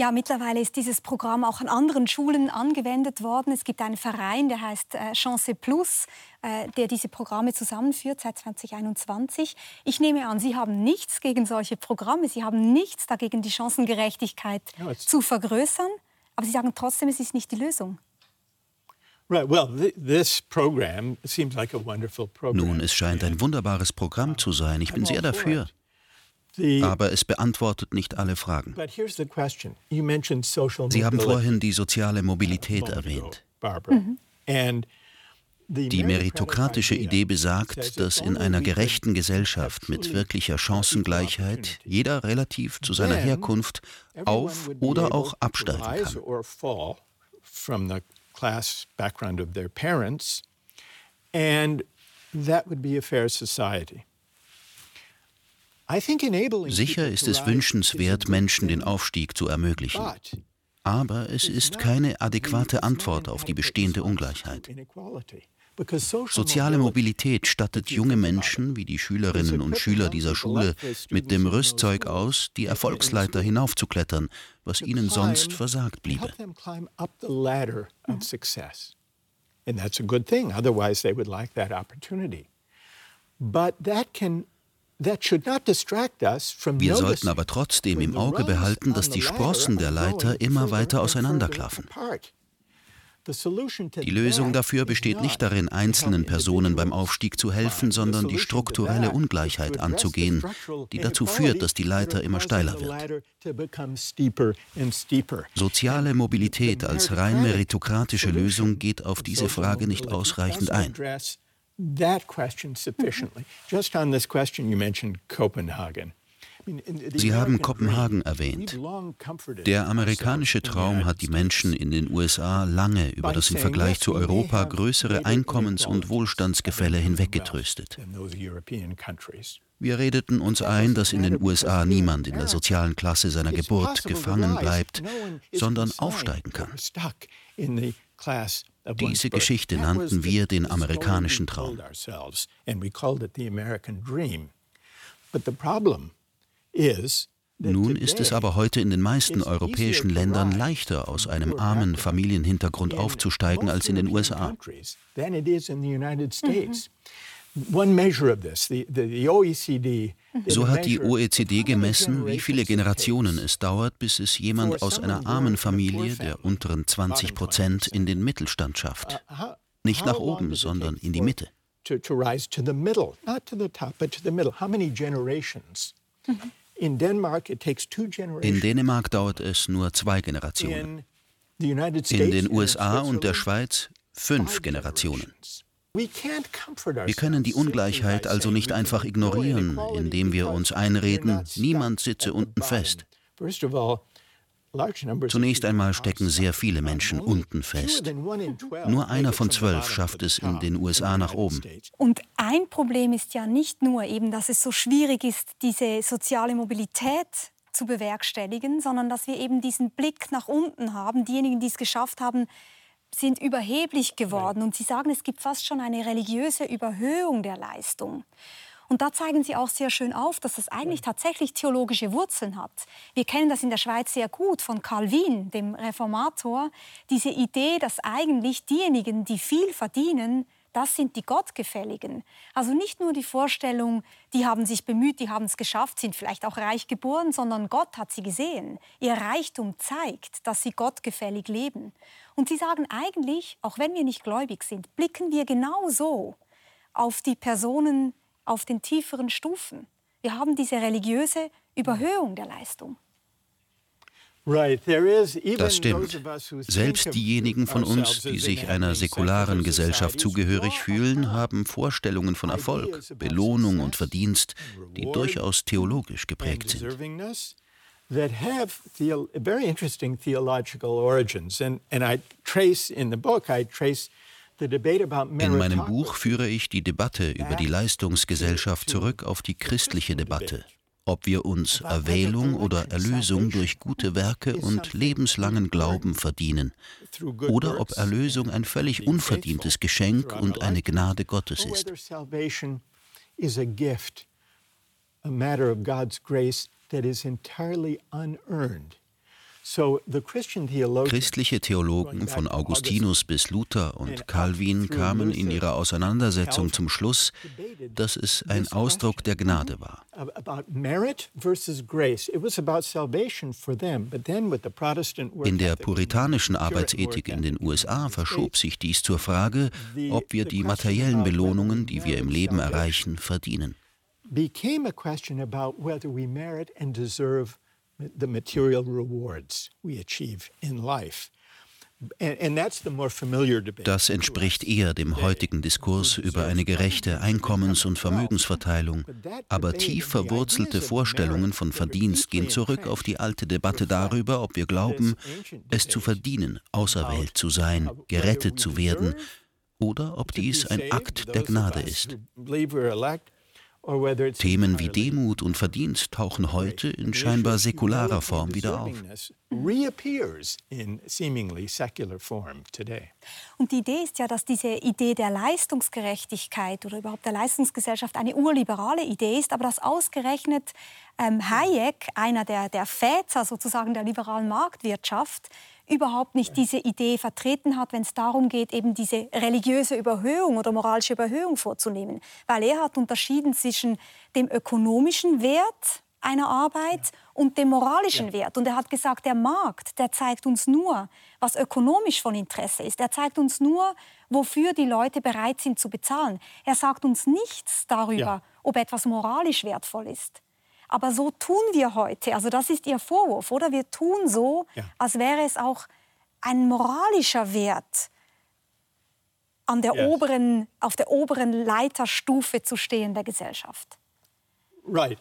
Ja, mittlerweile ist dieses Programm auch an anderen Schulen angewendet worden. Es gibt einen Verein, der heißt äh, Chance Plus, äh, der diese Programme zusammenführt seit 2021. Ich nehme an, Sie haben nichts gegen solche Programme. Sie haben nichts dagegen, die Chancengerechtigkeit ja, zu vergrößern. Aber Sie sagen trotzdem, es ist nicht die Lösung. Nun, es scheint ein wunderbares Programm zu sein. Ich bin sehr dafür. Aber es beantwortet nicht alle Fragen. Sie haben vorhin die soziale Mobilität erwähnt. Mhm. Die meritokratische Idee besagt, dass in einer gerechten Gesellschaft mit wirklicher Chancengleichheit jeder relativ zu seiner Herkunft auf oder auch absteigen kann. And that would be a fair society. Sicher ist es wünschenswert, Menschen den Aufstieg zu ermöglichen. Aber es ist keine adäquate Antwort auf die bestehende Ungleichheit. Soziale Mobilität stattet junge Menschen wie die Schülerinnen und Schüler dieser Schule mit dem Rüstzeug aus, die Erfolgsleiter hinaufzuklettern, was ihnen sonst versagt bliebe. And that's a good thing, otherwise they would like that opportunity. But that can Wir sollten aber trotzdem im Auge behalten, dass die Sprossen der Leiter immer weiter auseinanderklaffen. Die Lösung dafür besteht nicht darin, einzelnen Personen beim Aufstieg zu helfen, sondern die strukturelle Ungleichheit anzugehen, die dazu führt, dass die Leiter immer steiler wird. Soziale Mobilität als rein meritokratische Lösung geht auf diese Frage nicht ausreichend ein. Sie haben Kopenhagen erwähnt. Der amerikanische Traum hat die Menschen in den USA lange über das im Vergleich zu Europa größere Einkommens- und Wohlstandsgefälle hinweggetröstet. Wir redeten uns ein, dass in den USA niemand in der sozialen Klasse seiner Geburt gefangen bleibt, sondern aufsteigen kann. Diese Geschichte nannten wir den amerikanischen Traum. Nun ist es aber heute in den meisten europäischen Ländern leichter, aus einem armen Familienhintergrund aufzusteigen als in den USA. So hat die OECD gemessen, wie viele Generationen es dauert, bis es jemand aus einer armen Familie der unteren 20 Prozent in den Mittelstand schafft. Nicht nach oben, sondern in die Mitte. In Dänemark dauert es nur zwei Generationen. In den USA und der Schweiz fünf Generationen. Wir können die Ungleichheit also nicht einfach ignorieren, indem wir uns einreden, niemand sitze unten fest. Zunächst einmal stecken sehr viele Menschen unten fest. Nur einer von zwölf schafft es in den USA nach oben. Und ein Problem ist ja nicht nur eben, dass es so schwierig ist, diese soziale Mobilität zu bewerkstelligen, sondern dass wir eben diesen Blick nach unten haben. Diejenigen, die es geschafft haben, sind überheblich geworden. Und Sie sagen, es gibt fast schon eine religiöse Überhöhung der Leistung. Und da zeigen Sie auch sehr schön auf, dass das eigentlich tatsächlich theologische Wurzeln hat. Wir kennen das in der Schweiz sehr gut von Calvin, dem Reformator, diese Idee, dass eigentlich diejenigen, die viel verdienen, das sind die Gottgefälligen. Also nicht nur die Vorstellung, die haben sich bemüht, die haben es geschafft, sind vielleicht auch reich geboren, sondern Gott hat sie gesehen. Ihr Reichtum zeigt, dass sie gottgefällig leben. Und sie sagen eigentlich, auch wenn wir nicht gläubig sind, blicken wir genau so auf die Personen, auf den tieferen Stufen. Wir haben diese religiöse Überhöhung der Leistung. Das stimmt. Selbst diejenigen von uns, die sich einer säkularen Gesellschaft zugehörig fühlen, haben Vorstellungen von Erfolg, Belohnung und Verdienst, die durchaus theologisch geprägt sind. that have very interesting theological origins. And, and I trace in the book, I trace in meinem Buch führe ich die Debatte über die Leistungsgesellschaft zurück auf die christliche Debatte, ob wir uns Erwählung oder Erlösung durch gute Werke und lebenslangen Glauben verdienen, oder ob Erlösung ein völlig unverdientes Geschenk und eine Gnade Gottes ist. A matter of God's grace that is entirely unearned. Christliche Theologen von Augustinus bis Luther und Calvin kamen in ihrer Auseinandersetzung zum Schluss, dass es ein Ausdruck der Gnade war. In der puritanischen Arbeitsethik in den USA verschob sich dies zur Frage, ob wir die materiellen Belohnungen, die wir im Leben erreichen, verdienen. became a question about whether we merit and deserve the material rewards we achieve in life. Das entspricht eher dem heutigen Diskurs über eine gerechte Einkommens- und Vermögensverteilung. Aber tief verwurzelte Vorstellungen von Verdienst gehen zurück auf die alte Debatte darüber, ob wir glauben, es zu verdienen, auserwählt zu sein, gerettet zu werden, oder ob dies ein Akt der Gnade ist. Themen wie Demut und Verdienst tauchen heute in scheinbar säkularer Form wieder auf. Und die Idee ist ja, dass diese Idee der Leistungsgerechtigkeit oder überhaupt der Leistungsgesellschaft eine urliberale Idee ist, aber dass ausgerechnet ähm, Hayek, einer der, der Väter sozusagen der liberalen Marktwirtschaft, überhaupt nicht diese Idee vertreten hat, wenn es darum geht, eben diese religiöse Überhöhung oder moralische Überhöhung vorzunehmen. Weil er hat unterschieden zwischen dem ökonomischen Wert einer Arbeit ja. und dem moralischen ja. Wert. Und er hat gesagt, der Markt, der zeigt uns nur, was ökonomisch von Interesse ist. Er zeigt uns nur, wofür die Leute bereit sind zu bezahlen. Er sagt uns nichts darüber, ja. ob etwas moralisch wertvoll ist. Aber so tun wir heute. Also das ist Ihr Vorwurf, oder? Wir tun so, als wäre es auch ein moralischer Wert, an der yes. oberen, auf der oberen Leiterstufe zu stehen der Gesellschaft. Right.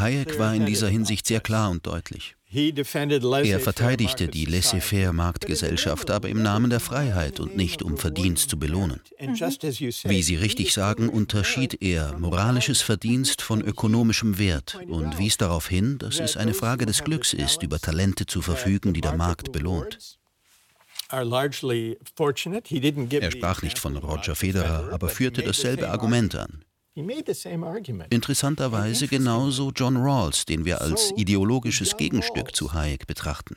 Hayek war in dieser Hinsicht sehr klar und deutlich. Er verteidigte die Laissez-faire-Marktgesellschaft, aber im Namen der Freiheit und nicht um Verdienst zu belohnen. Wie Sie richtig sagen, unterschied er moralisches Verdienst von ökonomischem Wert und wies darauf hin, dass es eine Frage des Glücks ist, über Talente zu verfügen, die der Markt belohnt. Er sprach nicht von Roger Federer, aber führte dasselbe Argument an. Interessanterweise genauso John Rawls, den wir als ideologisches Gegenstück zu Hayek betrachten.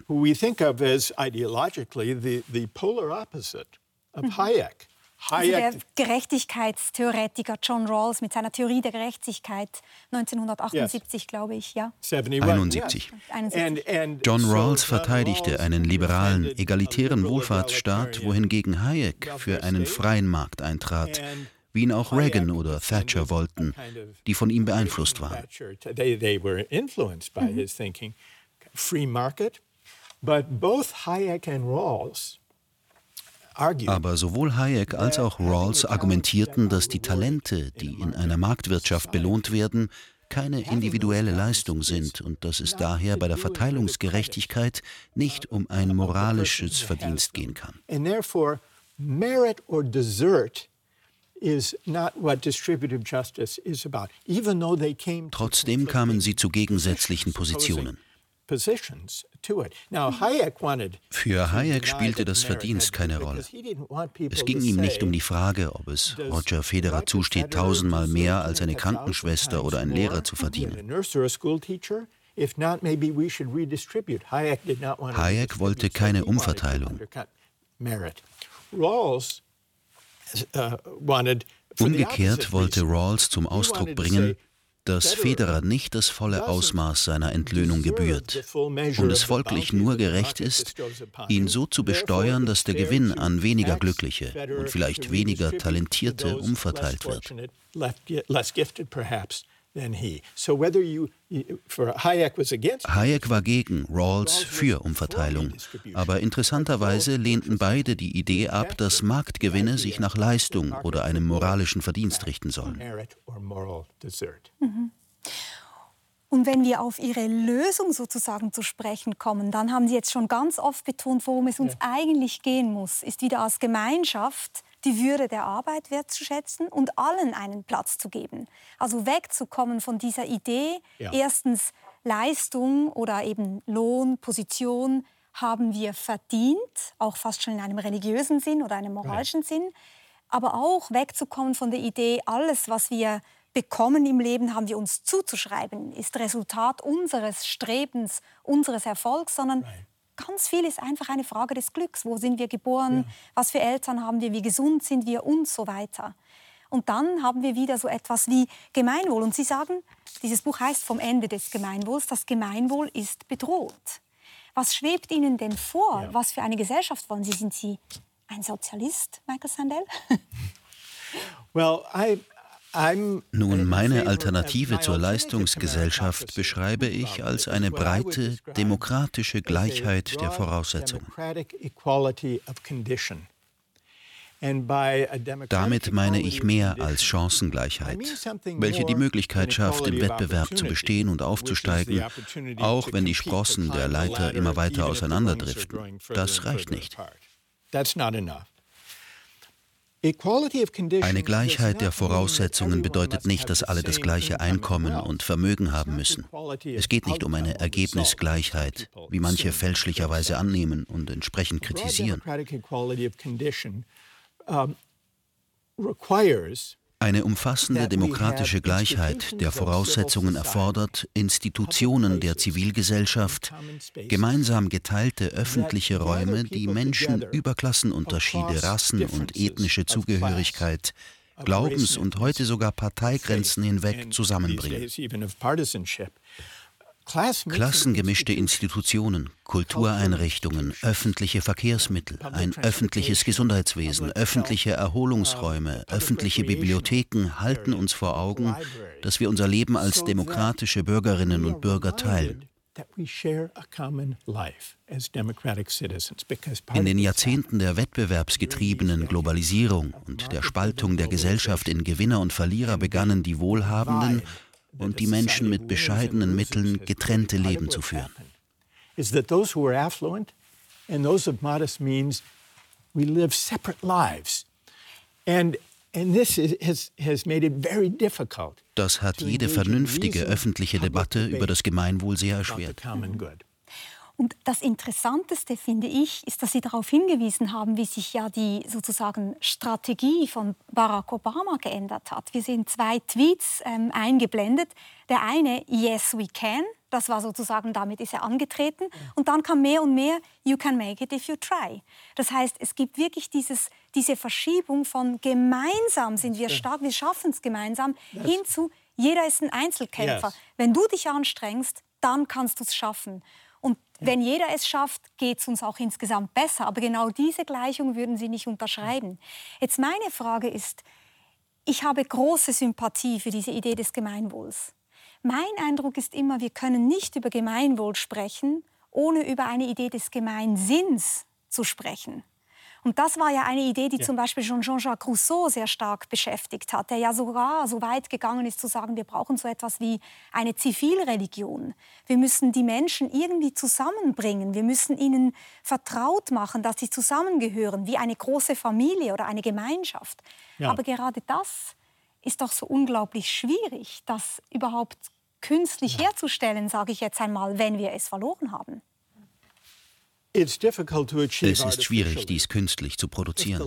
Also der Gerechtigkeitstheoretiker John Rawls mit seiner Theorie der Gerechtigkeit 1978, yes. glaube ich, ja. 71. John Rawls verteidigte einen liberalen, egalitären Wohlfahrtsstaat, wohingegen Hayek für einen freien Markt eintrat wie ihn auch Reagan oder Thatcher wollten, die von ihm beeinflusst waren. Aber sowohl Hayek als auch Rawls argumentierten, dass die Talente, die in einer Marktwirtschaft belohnt werden, keine individuelle Leistung sind und dass es daher bei der Verteilungsgerechtigkeit nicht um ein moralisches Verdienst gehen kann. Merit or desert Trotzdem kamen sie zu gegensätzlichen Positionen. Für Hayek spielte das Verdienst keine Rolle. Es ging ihm nicht um die Frage, ob es Roger Federer zusteht, tausendmal mehr als eine Krankenschwester oder ein Lehrer zu verdienen. Hayek wollte keine Umverteilung. Umgekehrt wollte Rawls zum Ausdruck bringen, dass Federer nicht das volle Ausmaß seiner Entlöhnung gebührt und es folglich nur gerecht ist, ihn so zu besteuern, dass der Gewinn an weniger Glückliche und vielleicht weniger Talentierte umverteilt wird. Hayek war gegen, Rawls für Umverteilung. Aber interessanterweise lehnten beide die Idee ab, dass Marktgewinne sich nach Leistung oder einem moralischen Verdienst richten sollen. Mhm. Und wenn wir auf Ihre Lösung sozusagen zu sprechen kommen, dann haben Sie jetzt schon ganz oft betont, worum es uns ja. eigentlich gehen muss, ist wieder als Gemeinschaft die Würde der Arbeit wertzuschätzen und allen einen Platz zu geben. Also wegzukommen von dieser Idee, ja. erstens Leistung oder eben Lohn, Position haben wir verdient, auch fast schon in einem religiösen Sinn oder einem moralischen ja. Sinn, aber auch wegzukommen von der Idee, alles, was wir bekommen im Leben, haben wir uns zuzuschreiben, ist Resultat unseres Strebens, unseres Erfolgs, sondern right. Ganz viel ist einfach eine Frage des Glücks. Wo sind wir geboren? Ja. Was für Eltern haben wir? Wie gesund sind wir? Und so weiter. Und dann haben wir wieder so etwas wie Gemeinwohl. Und Sie sagen, dieses Buch heißt vom Ende des Gemeinwohls, das Gemeinwohl ist bedroht. Was schwebt Ihnen denn vor? Ja. Was für eine Gesellschaft wollen Sie? Sind Sie ein Sozialist, Michael Sandel? Well, I, nun, meine Alternative zur Leistungsgesellschaft beschreibe ich als eine breite, demokratische Gleichheit der Voraussetzungen. Damit meine ich mehr als Chancengleichheit, welche die Möglichkeit schafft, im Wettbewerb zu bestehen und aufzusteigen, auch wenn die Sprossen der Leiter immer weiter auseinanderdriften. Das reicht nicht. Eine Gleichheit der Voraussetzungen bedeutet nicht, dass alle das gleiche Einkommen und Vermögen haben müssen. Es geht nicht um eine Ergebnisgleichheit, wie manche fälschlicherweise annehmen und entsprechend kritisieren. Eine umfassende demokratische Gleichheit der Voraussetzungen erfordert, Institutionen der Zivilgesellschaft, gemeinsam geteilte öffentliche Räume, die Menschen über Klassenunterschiede, Rassen und ethnische Zugehörigkeit, Glaubens- und heute sogar Parteigrenzen hinweg zusammenbringen. Klassengemischte Institutionen, Kultureinrichtungen, öffentliche Verkehrsmittel, ein öffentliches Gesundheitswesen, öffentliche Erholungsräume, öffentliche Bibliotheken halten uns vor Augen, dass wir unser Leben als demokratische Bürgerinnen und Bürger teilen. In den Jahrzehnten der wettbewerbsgetriebenen Globalisierung und der Spaltung der Gesellschaft in Gewinner und Verlierer begannen die Wohlhabenden und die Menschen mit bescheidenen Mitteln getrennte Leben zu führen. Das hat jede vernünftige öffentliche Debatte über das Gemeinwohl sehr erschwert. Und das Interessanteste, finde ich, ist, dass Sie darauf hingewiesen haben, wie sich ja die sozusagen Strategie von Barack Obama geändert hat. Wir sehen zwei Tweets ähm, eingeblendet. Der eine, Yes, we can. Das war sozusagen, damit ist er angetreten. Und dann kam mehr und mehr, You can make it if you try. Das heißt, es gibt wirklich dieses, diese Verschiebung von gemeinsam sind wir stark, wir schaffen es gemeinsam, hin zu jeder ist ein Einzelkämpfer. Wenn du dich anstrengst, dann kannst du es schaffen. Wenn jeder es schafft, geht es uns auch insgesamt besser. Aber genau diese Gleichung würden Sie nicht unterschreiben. Jetzt meine Frage ist, ich habe große Sympathie für diese Idee des Gemeinwohls. Mein Eindruck ist immer, wir können nicht über Gemeinwohl sprechen, ohne über eine Idee des Gemeinsinns zu sprechen. Und das war ja eine Idee, die ja. zum Beispiel schon Jean-Jacques Rousseau sehr stark beschäftigt hat, der ja sogar so weit gegangen ist zu sagen, wir brauchen so etwas wie eine Zivilreligion. Wir müssen die Menschen irgendwie zusammenbringen. Wir müssen ihnen vertraut machen, dass sie zusammengehören, wie eine große Familie oder eine Gemeinschaft. Ja. Aber gerade das ist doch so unglaublich schwierig, das überhaupt künstlich ja. herzustellen, sage ich jetzt einmal, wenn wir es verloren haben. Es ist schwierig, dies künstlich zu produzieren.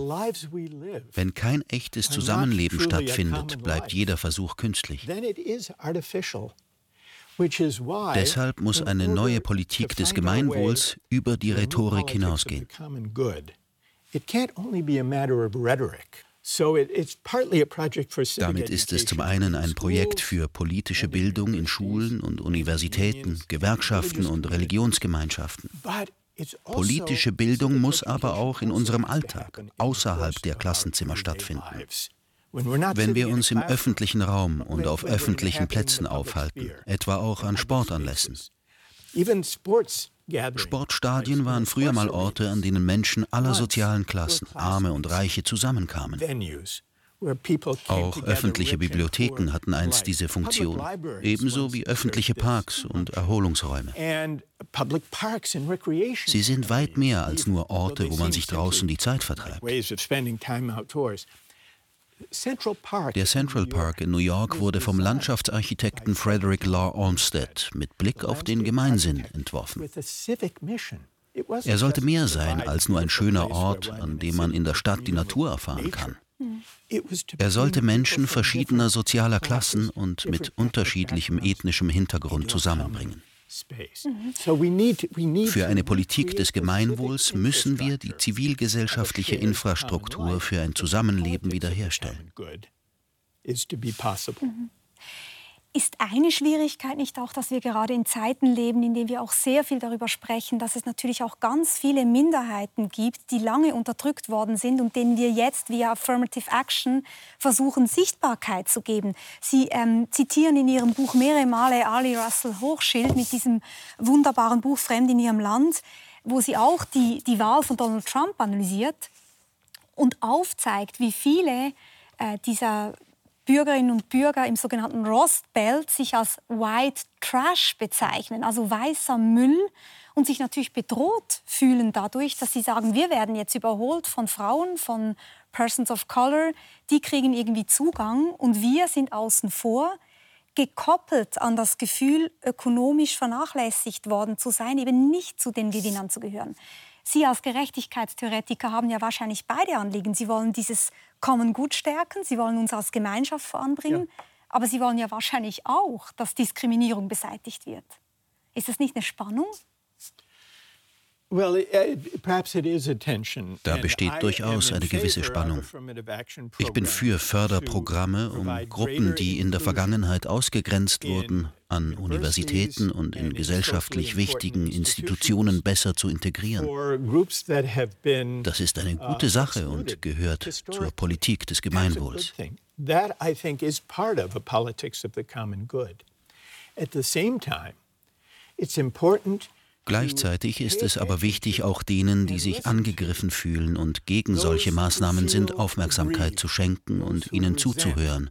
Wenn kein echtes Zusammenleben stattfindet, bleibt jeder Versuch künstlich. Deshalb muss eine neue Politik des Gemeinwohls über die Rhetorik hinausgehen. Damit ist es zum einen ein Projekt für politische Bildung in Schulen und Universitäten, Gewerkschaften und Religionsgemeinschaften. Politische Bildung muss aber auch in unserem Alltag, außerhalb der Klassenzimmer stattfinden. Wenn wir uns im öffentlichen Raum und auf öffentlichen Plätzen aufhalten, etwa auch an Sportanlässen. Sportstadien waren früher mal Orte, an denen Menschen aller sozialen Klassen, Arme und Reiche, zusammenkamen. Auch öffentliche Bibliotheken hatten einst diese Funktion, ebenso wie öffentliche Parks und Erholungsräume. Sie sind weit mehr als nur Orte, wo man sich draußen die Zeit vertreibt. Der Central Park in New York wurde vom Landschaftsarchitekten Frederick Law Olmsted mit Blick auf den Gemeinsinn entworfen. Er sollte mehr sein als nur ein schöner Ort, an dem man in der Stadt die Natur erfahren kann. Er sollte Menschen verschiedener sozialer Klassen und mit unterschiedlichem ethnischem Hintergrund zusammenbringen. Für eine Politik des Gemeinwohls müssen wir die zivilgesellschaftliche Infrastruktur für ein Zusammenleben wiederherstellen. Mhm. Ist eine Schwierigkeit nicht auch, dass wir gerade in Zeiten leben, in denen wir auch sehr viel darüber sprechen, dass es natürlich auch ganz viele Minderheiten gibt, die lange unterdrückt worden sind und denen wir jetzt via Affirmative Action versuchen, Sichtbarkeit zu geben? Sie ähm, zitieren in Ihrem Buch mehrere Male Ali Russell Hochschild mit diesem wunderbaren Buch Fremd in Ihrem Land, wo sie auch die, die Wahl von Donald Trump analysiert und aufzeigt, wie viele äh, dieser Bürgerinnen und Bürger im sogenannten Rust Belt sich als White Trash bezeichnen, also weißer Müll und sich natürlich bedroht fühlen dadurch, dass sie sagen, wir werden jetzt überholt von Frauen, von Persons of Color, die kriegen irgendwie Zugang und wir sind außen vor. gekoppelt an das Gefühl, ökonomisch vernachlässigt worden zu sein, eben nicht zu den Gewinnern zu gehören. Sie als Gerechtigkeitstheoretiker haben ja wahrscheinlich beide Anliegen. Sie wollen dieses Common Gut stärken, Sie wollen uns als Gemeinschaft voranbringen, ja. aber Sie wollen ja wahrscheinlich auch, dass Diskriminierung beseitigt wird. Ist das nicht eine Spannung? Da besteht durchaus eine gewisse Spannung. Ich bin für Förderprogramme, um Gruppen, die in der Vergangenheit ausgegrenzt wurden, an Universitäten und in gesellschaftlich wichtigen Institutionen besser zu integrieren. Das ist eine uh, gute Sache und gehört zur Politik des Gemeinwohls. At the same time, it's important Gleichzeitig ist es aber wichtig, auch denen, die sich angegriffen fühlen und gegen solche Maßnahmen sind, Aufmerksamkeit zu schenken und ihnen zuzuhören,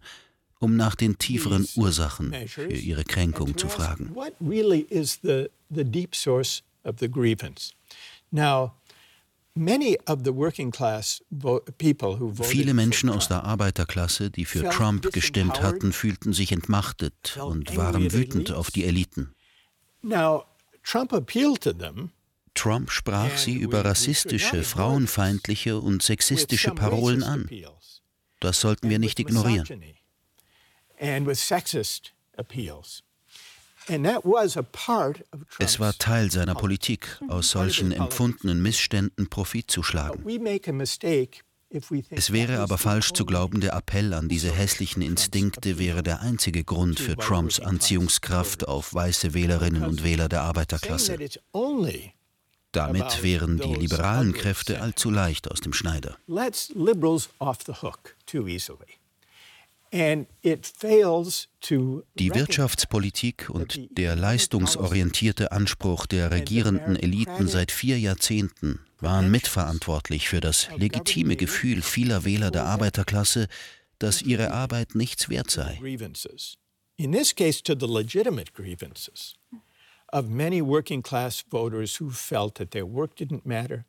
um nach den tieferen Ursachen für ihre Kränkung zu fragen. Viele Menschen aus der Arbeiterklasse, die für Trump gestimmt hatten, fühlten sich entmachtet und waren wütend auf die Eliten. Trump sprach sie über rassistische, frauenfeindliche und sexistische Parolen an. Das sollten wir nicht ignorieren. Es war Teil seiner Politik, aus solchen empfundenen Missständen Profit zu schlagen. Es wäre aber falsch zu glauben, der Appell an diese hässlichen Instinkte wäre der einzige Grund für Trumps Anziehungskraft auf weiße Wählerinnen und Wähler der Arbeiterklasse. Damit wären die liberalen Kräfte allzu leicht aus dem Schneider. Die Wirtschaftspolitik und der leistungsorientierte Anspruch der regierenden Eliten seit vier Jahrzehnten waren mitverantwortlich für das legitime Gefühl vieler Wähler der Arbeiterklasse, dass ihre Arbeit nichts wert sei. In this case to the legitimate grievances of many working class voters who felt that their work didn't matter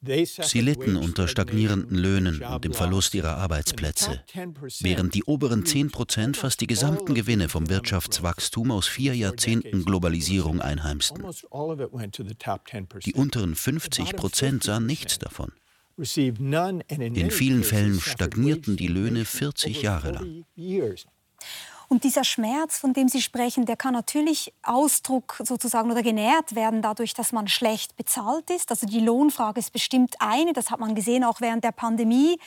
Sie litten unter stagnierenden Löhnen und dem Verlust ihrer Arbeitsplätze, während die oberen 10 Prozent fast die gesamten Gewinne vom Wirtschaftswachstum aus vier Jahrzehnten Globalisierung einheimsten. Die unteren 50 Prozent sahen nichts davon. In vielen Fällen stagnierten die Löhne 40 Jahre lang. Und dieser Schmerz, von dem Sie sprechen, der kann natürlich Ausdruck sozusagen oder genährt werden dadurch, dass man schlecht bezahlt ist. Also die Lohnfrage ist bestimmt eine, das hat man gesehen auch während der Pandemie.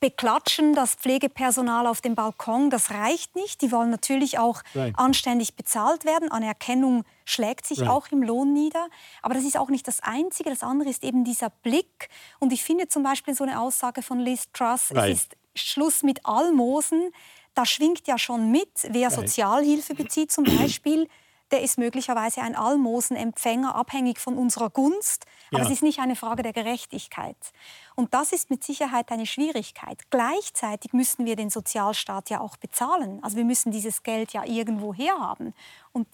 Beklatschen das Pflegepersonal auf dem Balkon, das reicht nicht. Die wollen natürlich auch right. anständig bezahlt werden. Anerkennung schlägt sich right. auch im Lohn nieder. Aber das ist auch nicht das Einzige. Das andere ist eben dieser Blick. Und ich finde zum Beispiel so eine Aussage von Liz Truss, right. es ist Schluss mit Almosen da schwingt ja schon mit, wer Sozialhilfe bezieht zum Beispiel, der ist möglicherweise ein Almosenempfänger, abhängig von unserer Gunst. Aber ja. es ist nicht eine Frage der Gerechtigkeit. Und das ist mit Sicherheit eine Schwierigkeit. Gleichzeitig müssen wir den Sozialstaat ja auch bezahlen. Also wir müssen dieses Geld ja irgendwo herhaben. Und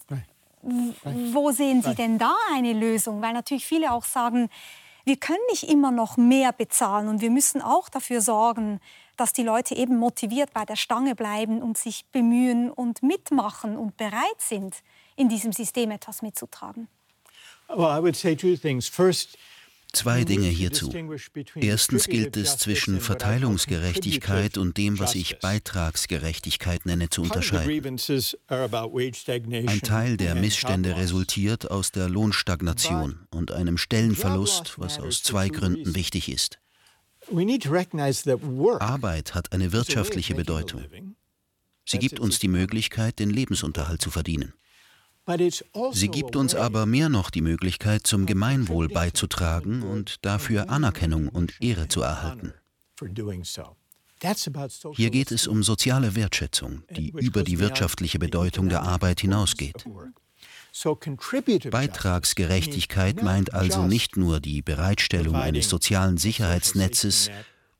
wo sehen Sie denn da eine Lösung? Weil natürlich viele auch sagen, wir können nicht immer noch mehr bezahlen und wir müssen auch dafür sorgen, dass die Leute eben motiviert bei der Stange bleiben und sich bemühen und mitmachen und bereit sind, in diesem System etwas mitzutragen? Zwei Dinge hierzu. Erstens gilt es zwischen Verteilungsgerechtigkeit und dem, was ich Beitragsgerechtigkeit nenne, zu unterscheiden. Ein Teil der Missstände resultiert aus der Lohnstagnation und einem Stellenverlust, was aus zwei Gründen wichtig ist. Arbeit hat eine wirtschaftliche Bedeutung. Sie gibt uns die Möglichkeit, den Lebensunterhalt zu verdienen. Also Sie gibt uns aber mehr noch die Möglichkeit, zum Gemeinwohl beizutragen und dafür Anerkennung und Ehre zu erhalten. Hier geht es um soziale Wertschätzung, die über die wirtschaftliche Bedeutung der Arbeit hinausgeht. Beitragsgerechtigkeit meint also nicht nur die Bereitstellung eines sozialen Sicherheitsnetzes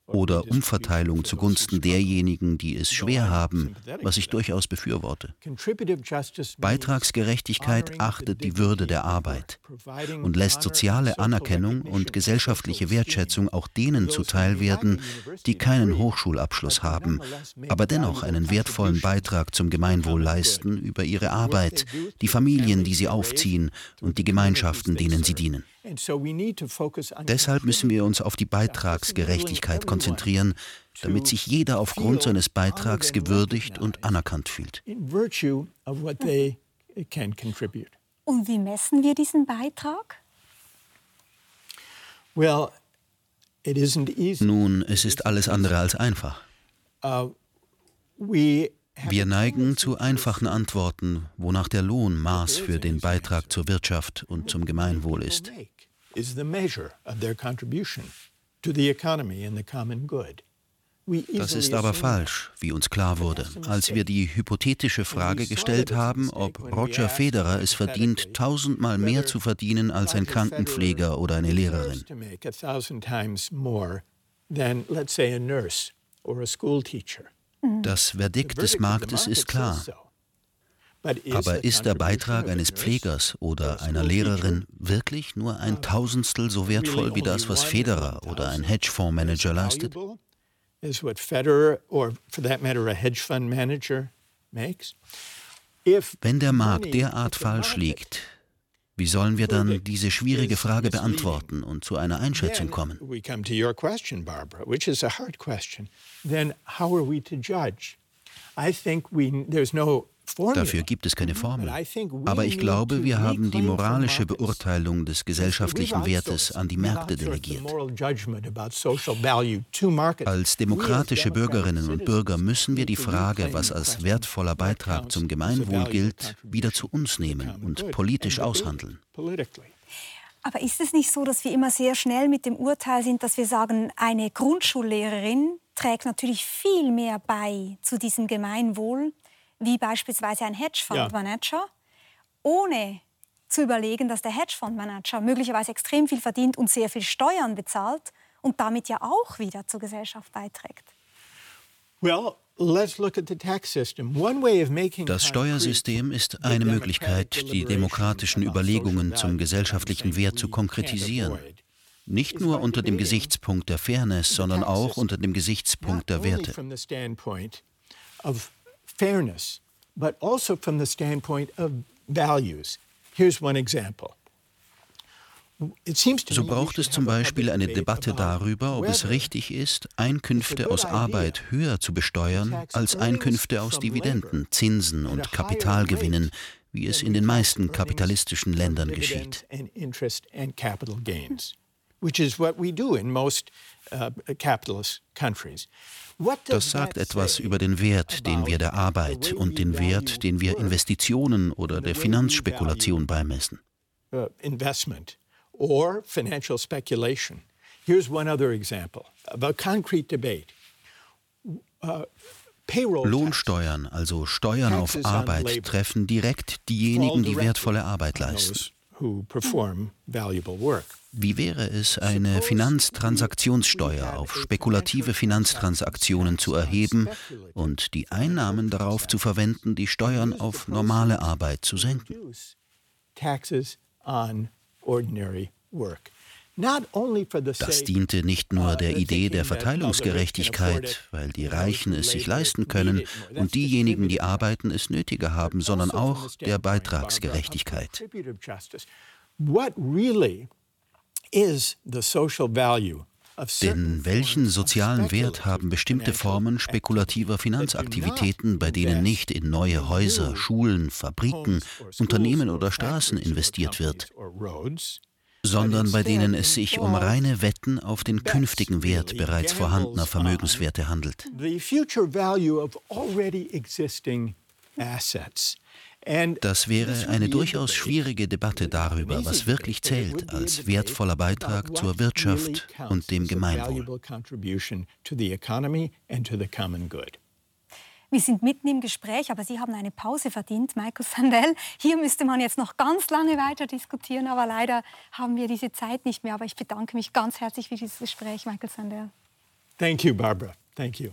oder Umverteilung zugunsten derjenigen, die es schwer haben, was ich durchaus befürworte. Beitragsgerechtigkeit achtet die Würde der Arbeit und lässt soziale Anerkennung und gesellschaftliche Wertschätzung auch denen zuteilwerden, die keinen Hochschulabschluss haben, aber dennoch einen wertvollen Beitrag zum Gemeinwohl leisten über ihre Arbeit, die Familien, die sie aufziehen und die Gemeinschaften, denen sie dienen. Deshalb müssen wir uns auf die Beitragsgerechtigkeit konzentrieren, damit sich jeder aufgrund seines Beitrags gewürdigt und anerkannt fühlt. Und wie messen wir diesen Beitrag? Nun, es ist alles andere als einfach. Uh, wir neigen zu einfachen Antworten, wonach der Lohn Maß für den Beitrag zur Wirtschaft und zum Gemeinwohl ist is the measure of their contribution to the economy and the common good. Das ist aber falsch, wie uns klar wurde, als wir die hypothetische Frage gestellt haben, ob Roger Federer es verdient, tausendmal mehr zu verdienen als ein Krankenpfleger oder eine Lehrerin. Das Verdikt des Marktes ist klar. Aber ist der Beitrag eines Pflegers oder einer Lehrerin wirklich nur ein Tausendstel so wertvoll wie das, was Federer oder ein Hedgefondsmanager leistet? Wenn der Markt derart falsch liegt, wie sollen wir dann diese schwierige Frage beantworten und zu einer Einschätzung kommen? I think we, there's no Dafür gibt es keine Formel. Aber ich glaube, wir haben die moralische Beurteilung des gesellschaftlichen Wertes an die Märkte delegiert. Als demokratische Bürgerinnen und Bürger müssen wir die Frage, was als wertvoller Beitrag zum Gemeinwohl gilt, wieder zu uns nehmen und politisch aushandeln. Aber ist es nicht so, dass wir immer sehr schnell mit dem Urteil sind, dass wir sagen, eine Grundschullehrerin trägt natürlich viel mehr bei zu diesem Gemeinwohl wie beispielsweise ein Hedgefondsmanager, ja. ohne zu überlegen, dass der Hedgefondsmanager möglicherweise extrem viel verdient und sehr viel Steuern bezahlt und damit ja auch wieder zur Gesellschaft beiträgt. Das Steuersystem ist eine Möglichkeit, die demokratischen Überlegungen zum gesellschaftlichen Wert zu konkretisieren. Nicht nur unter dem Gesichtspunkt der Fairness, sondern auch unter dem Gesichtspunkt der Werte fairness, but also from the standpoint of values. Here's one example. So braucht es zum Beispiel eine Debatte darüber, ob es richtig ist, Einkünfte aus Arbeit höher zu besteuern als Einkünfte aus Dividenden, Zinsen und Kapitalgewinnen, wie es in den meisten kapitalistischen Ländern geschieht. Which is what we do in most uh, capitalist countries. Das sagt etwas über den Wert, den wir der Arbeit und den Wert, den wir Investitionen oder der Finanzspekulation beimessen. Uh, investment or financial speculation. Here's one other example of a concrete debate. Uh, Lohnsteuern, also Steuern auf Arbeit, treffen direkt diejenigen, die wertvolle Arbeit leisten. Wie wäre es, eine Finanztransaktionssteuer auf spekulative Finanztransaktionen zu erheben und die Einnahmen darauf zu verwenden, die Steuern auf normale Arbeit zu senken? Das diente nicht nur der Idee der Verteilungsgerechtigkeit, weil die Reichen es sich leisten können und diejenigen, die arbeiten, es nötiger haben, sondern auch der Beitragsgerechtigkeit. Denn welchen sozialen Wert haben bestimmte Formen spekulativer Finanzaktivitäten, bei denen nicht in neue Häuser, Schulen, Fabriken, Unternehmen oder Straßen investiert wird? Sondern bei denen es sich um reine Wetten auf den künftigen Wert bereits vorhandener Vermögenswerte handelt. Das wäre eine durchaus schwierige Debatte darüber, was wirklich zählt als wertvoller Beitrag zur Wirtschaft und dem Gemeinwohl. Wir sind mitten im Gespräch, aber Sie haben eine Pause verdient, Michael Sandel. Hier müsste man jetzt noch ganz lange weiter diskutieren, aber leider haben wir diese Zeit nicht mehr. Aber ich bedanke mich ganz herzlich für dieses Gespräch, Michael Sandel. Thank you, Barbara. Thank you.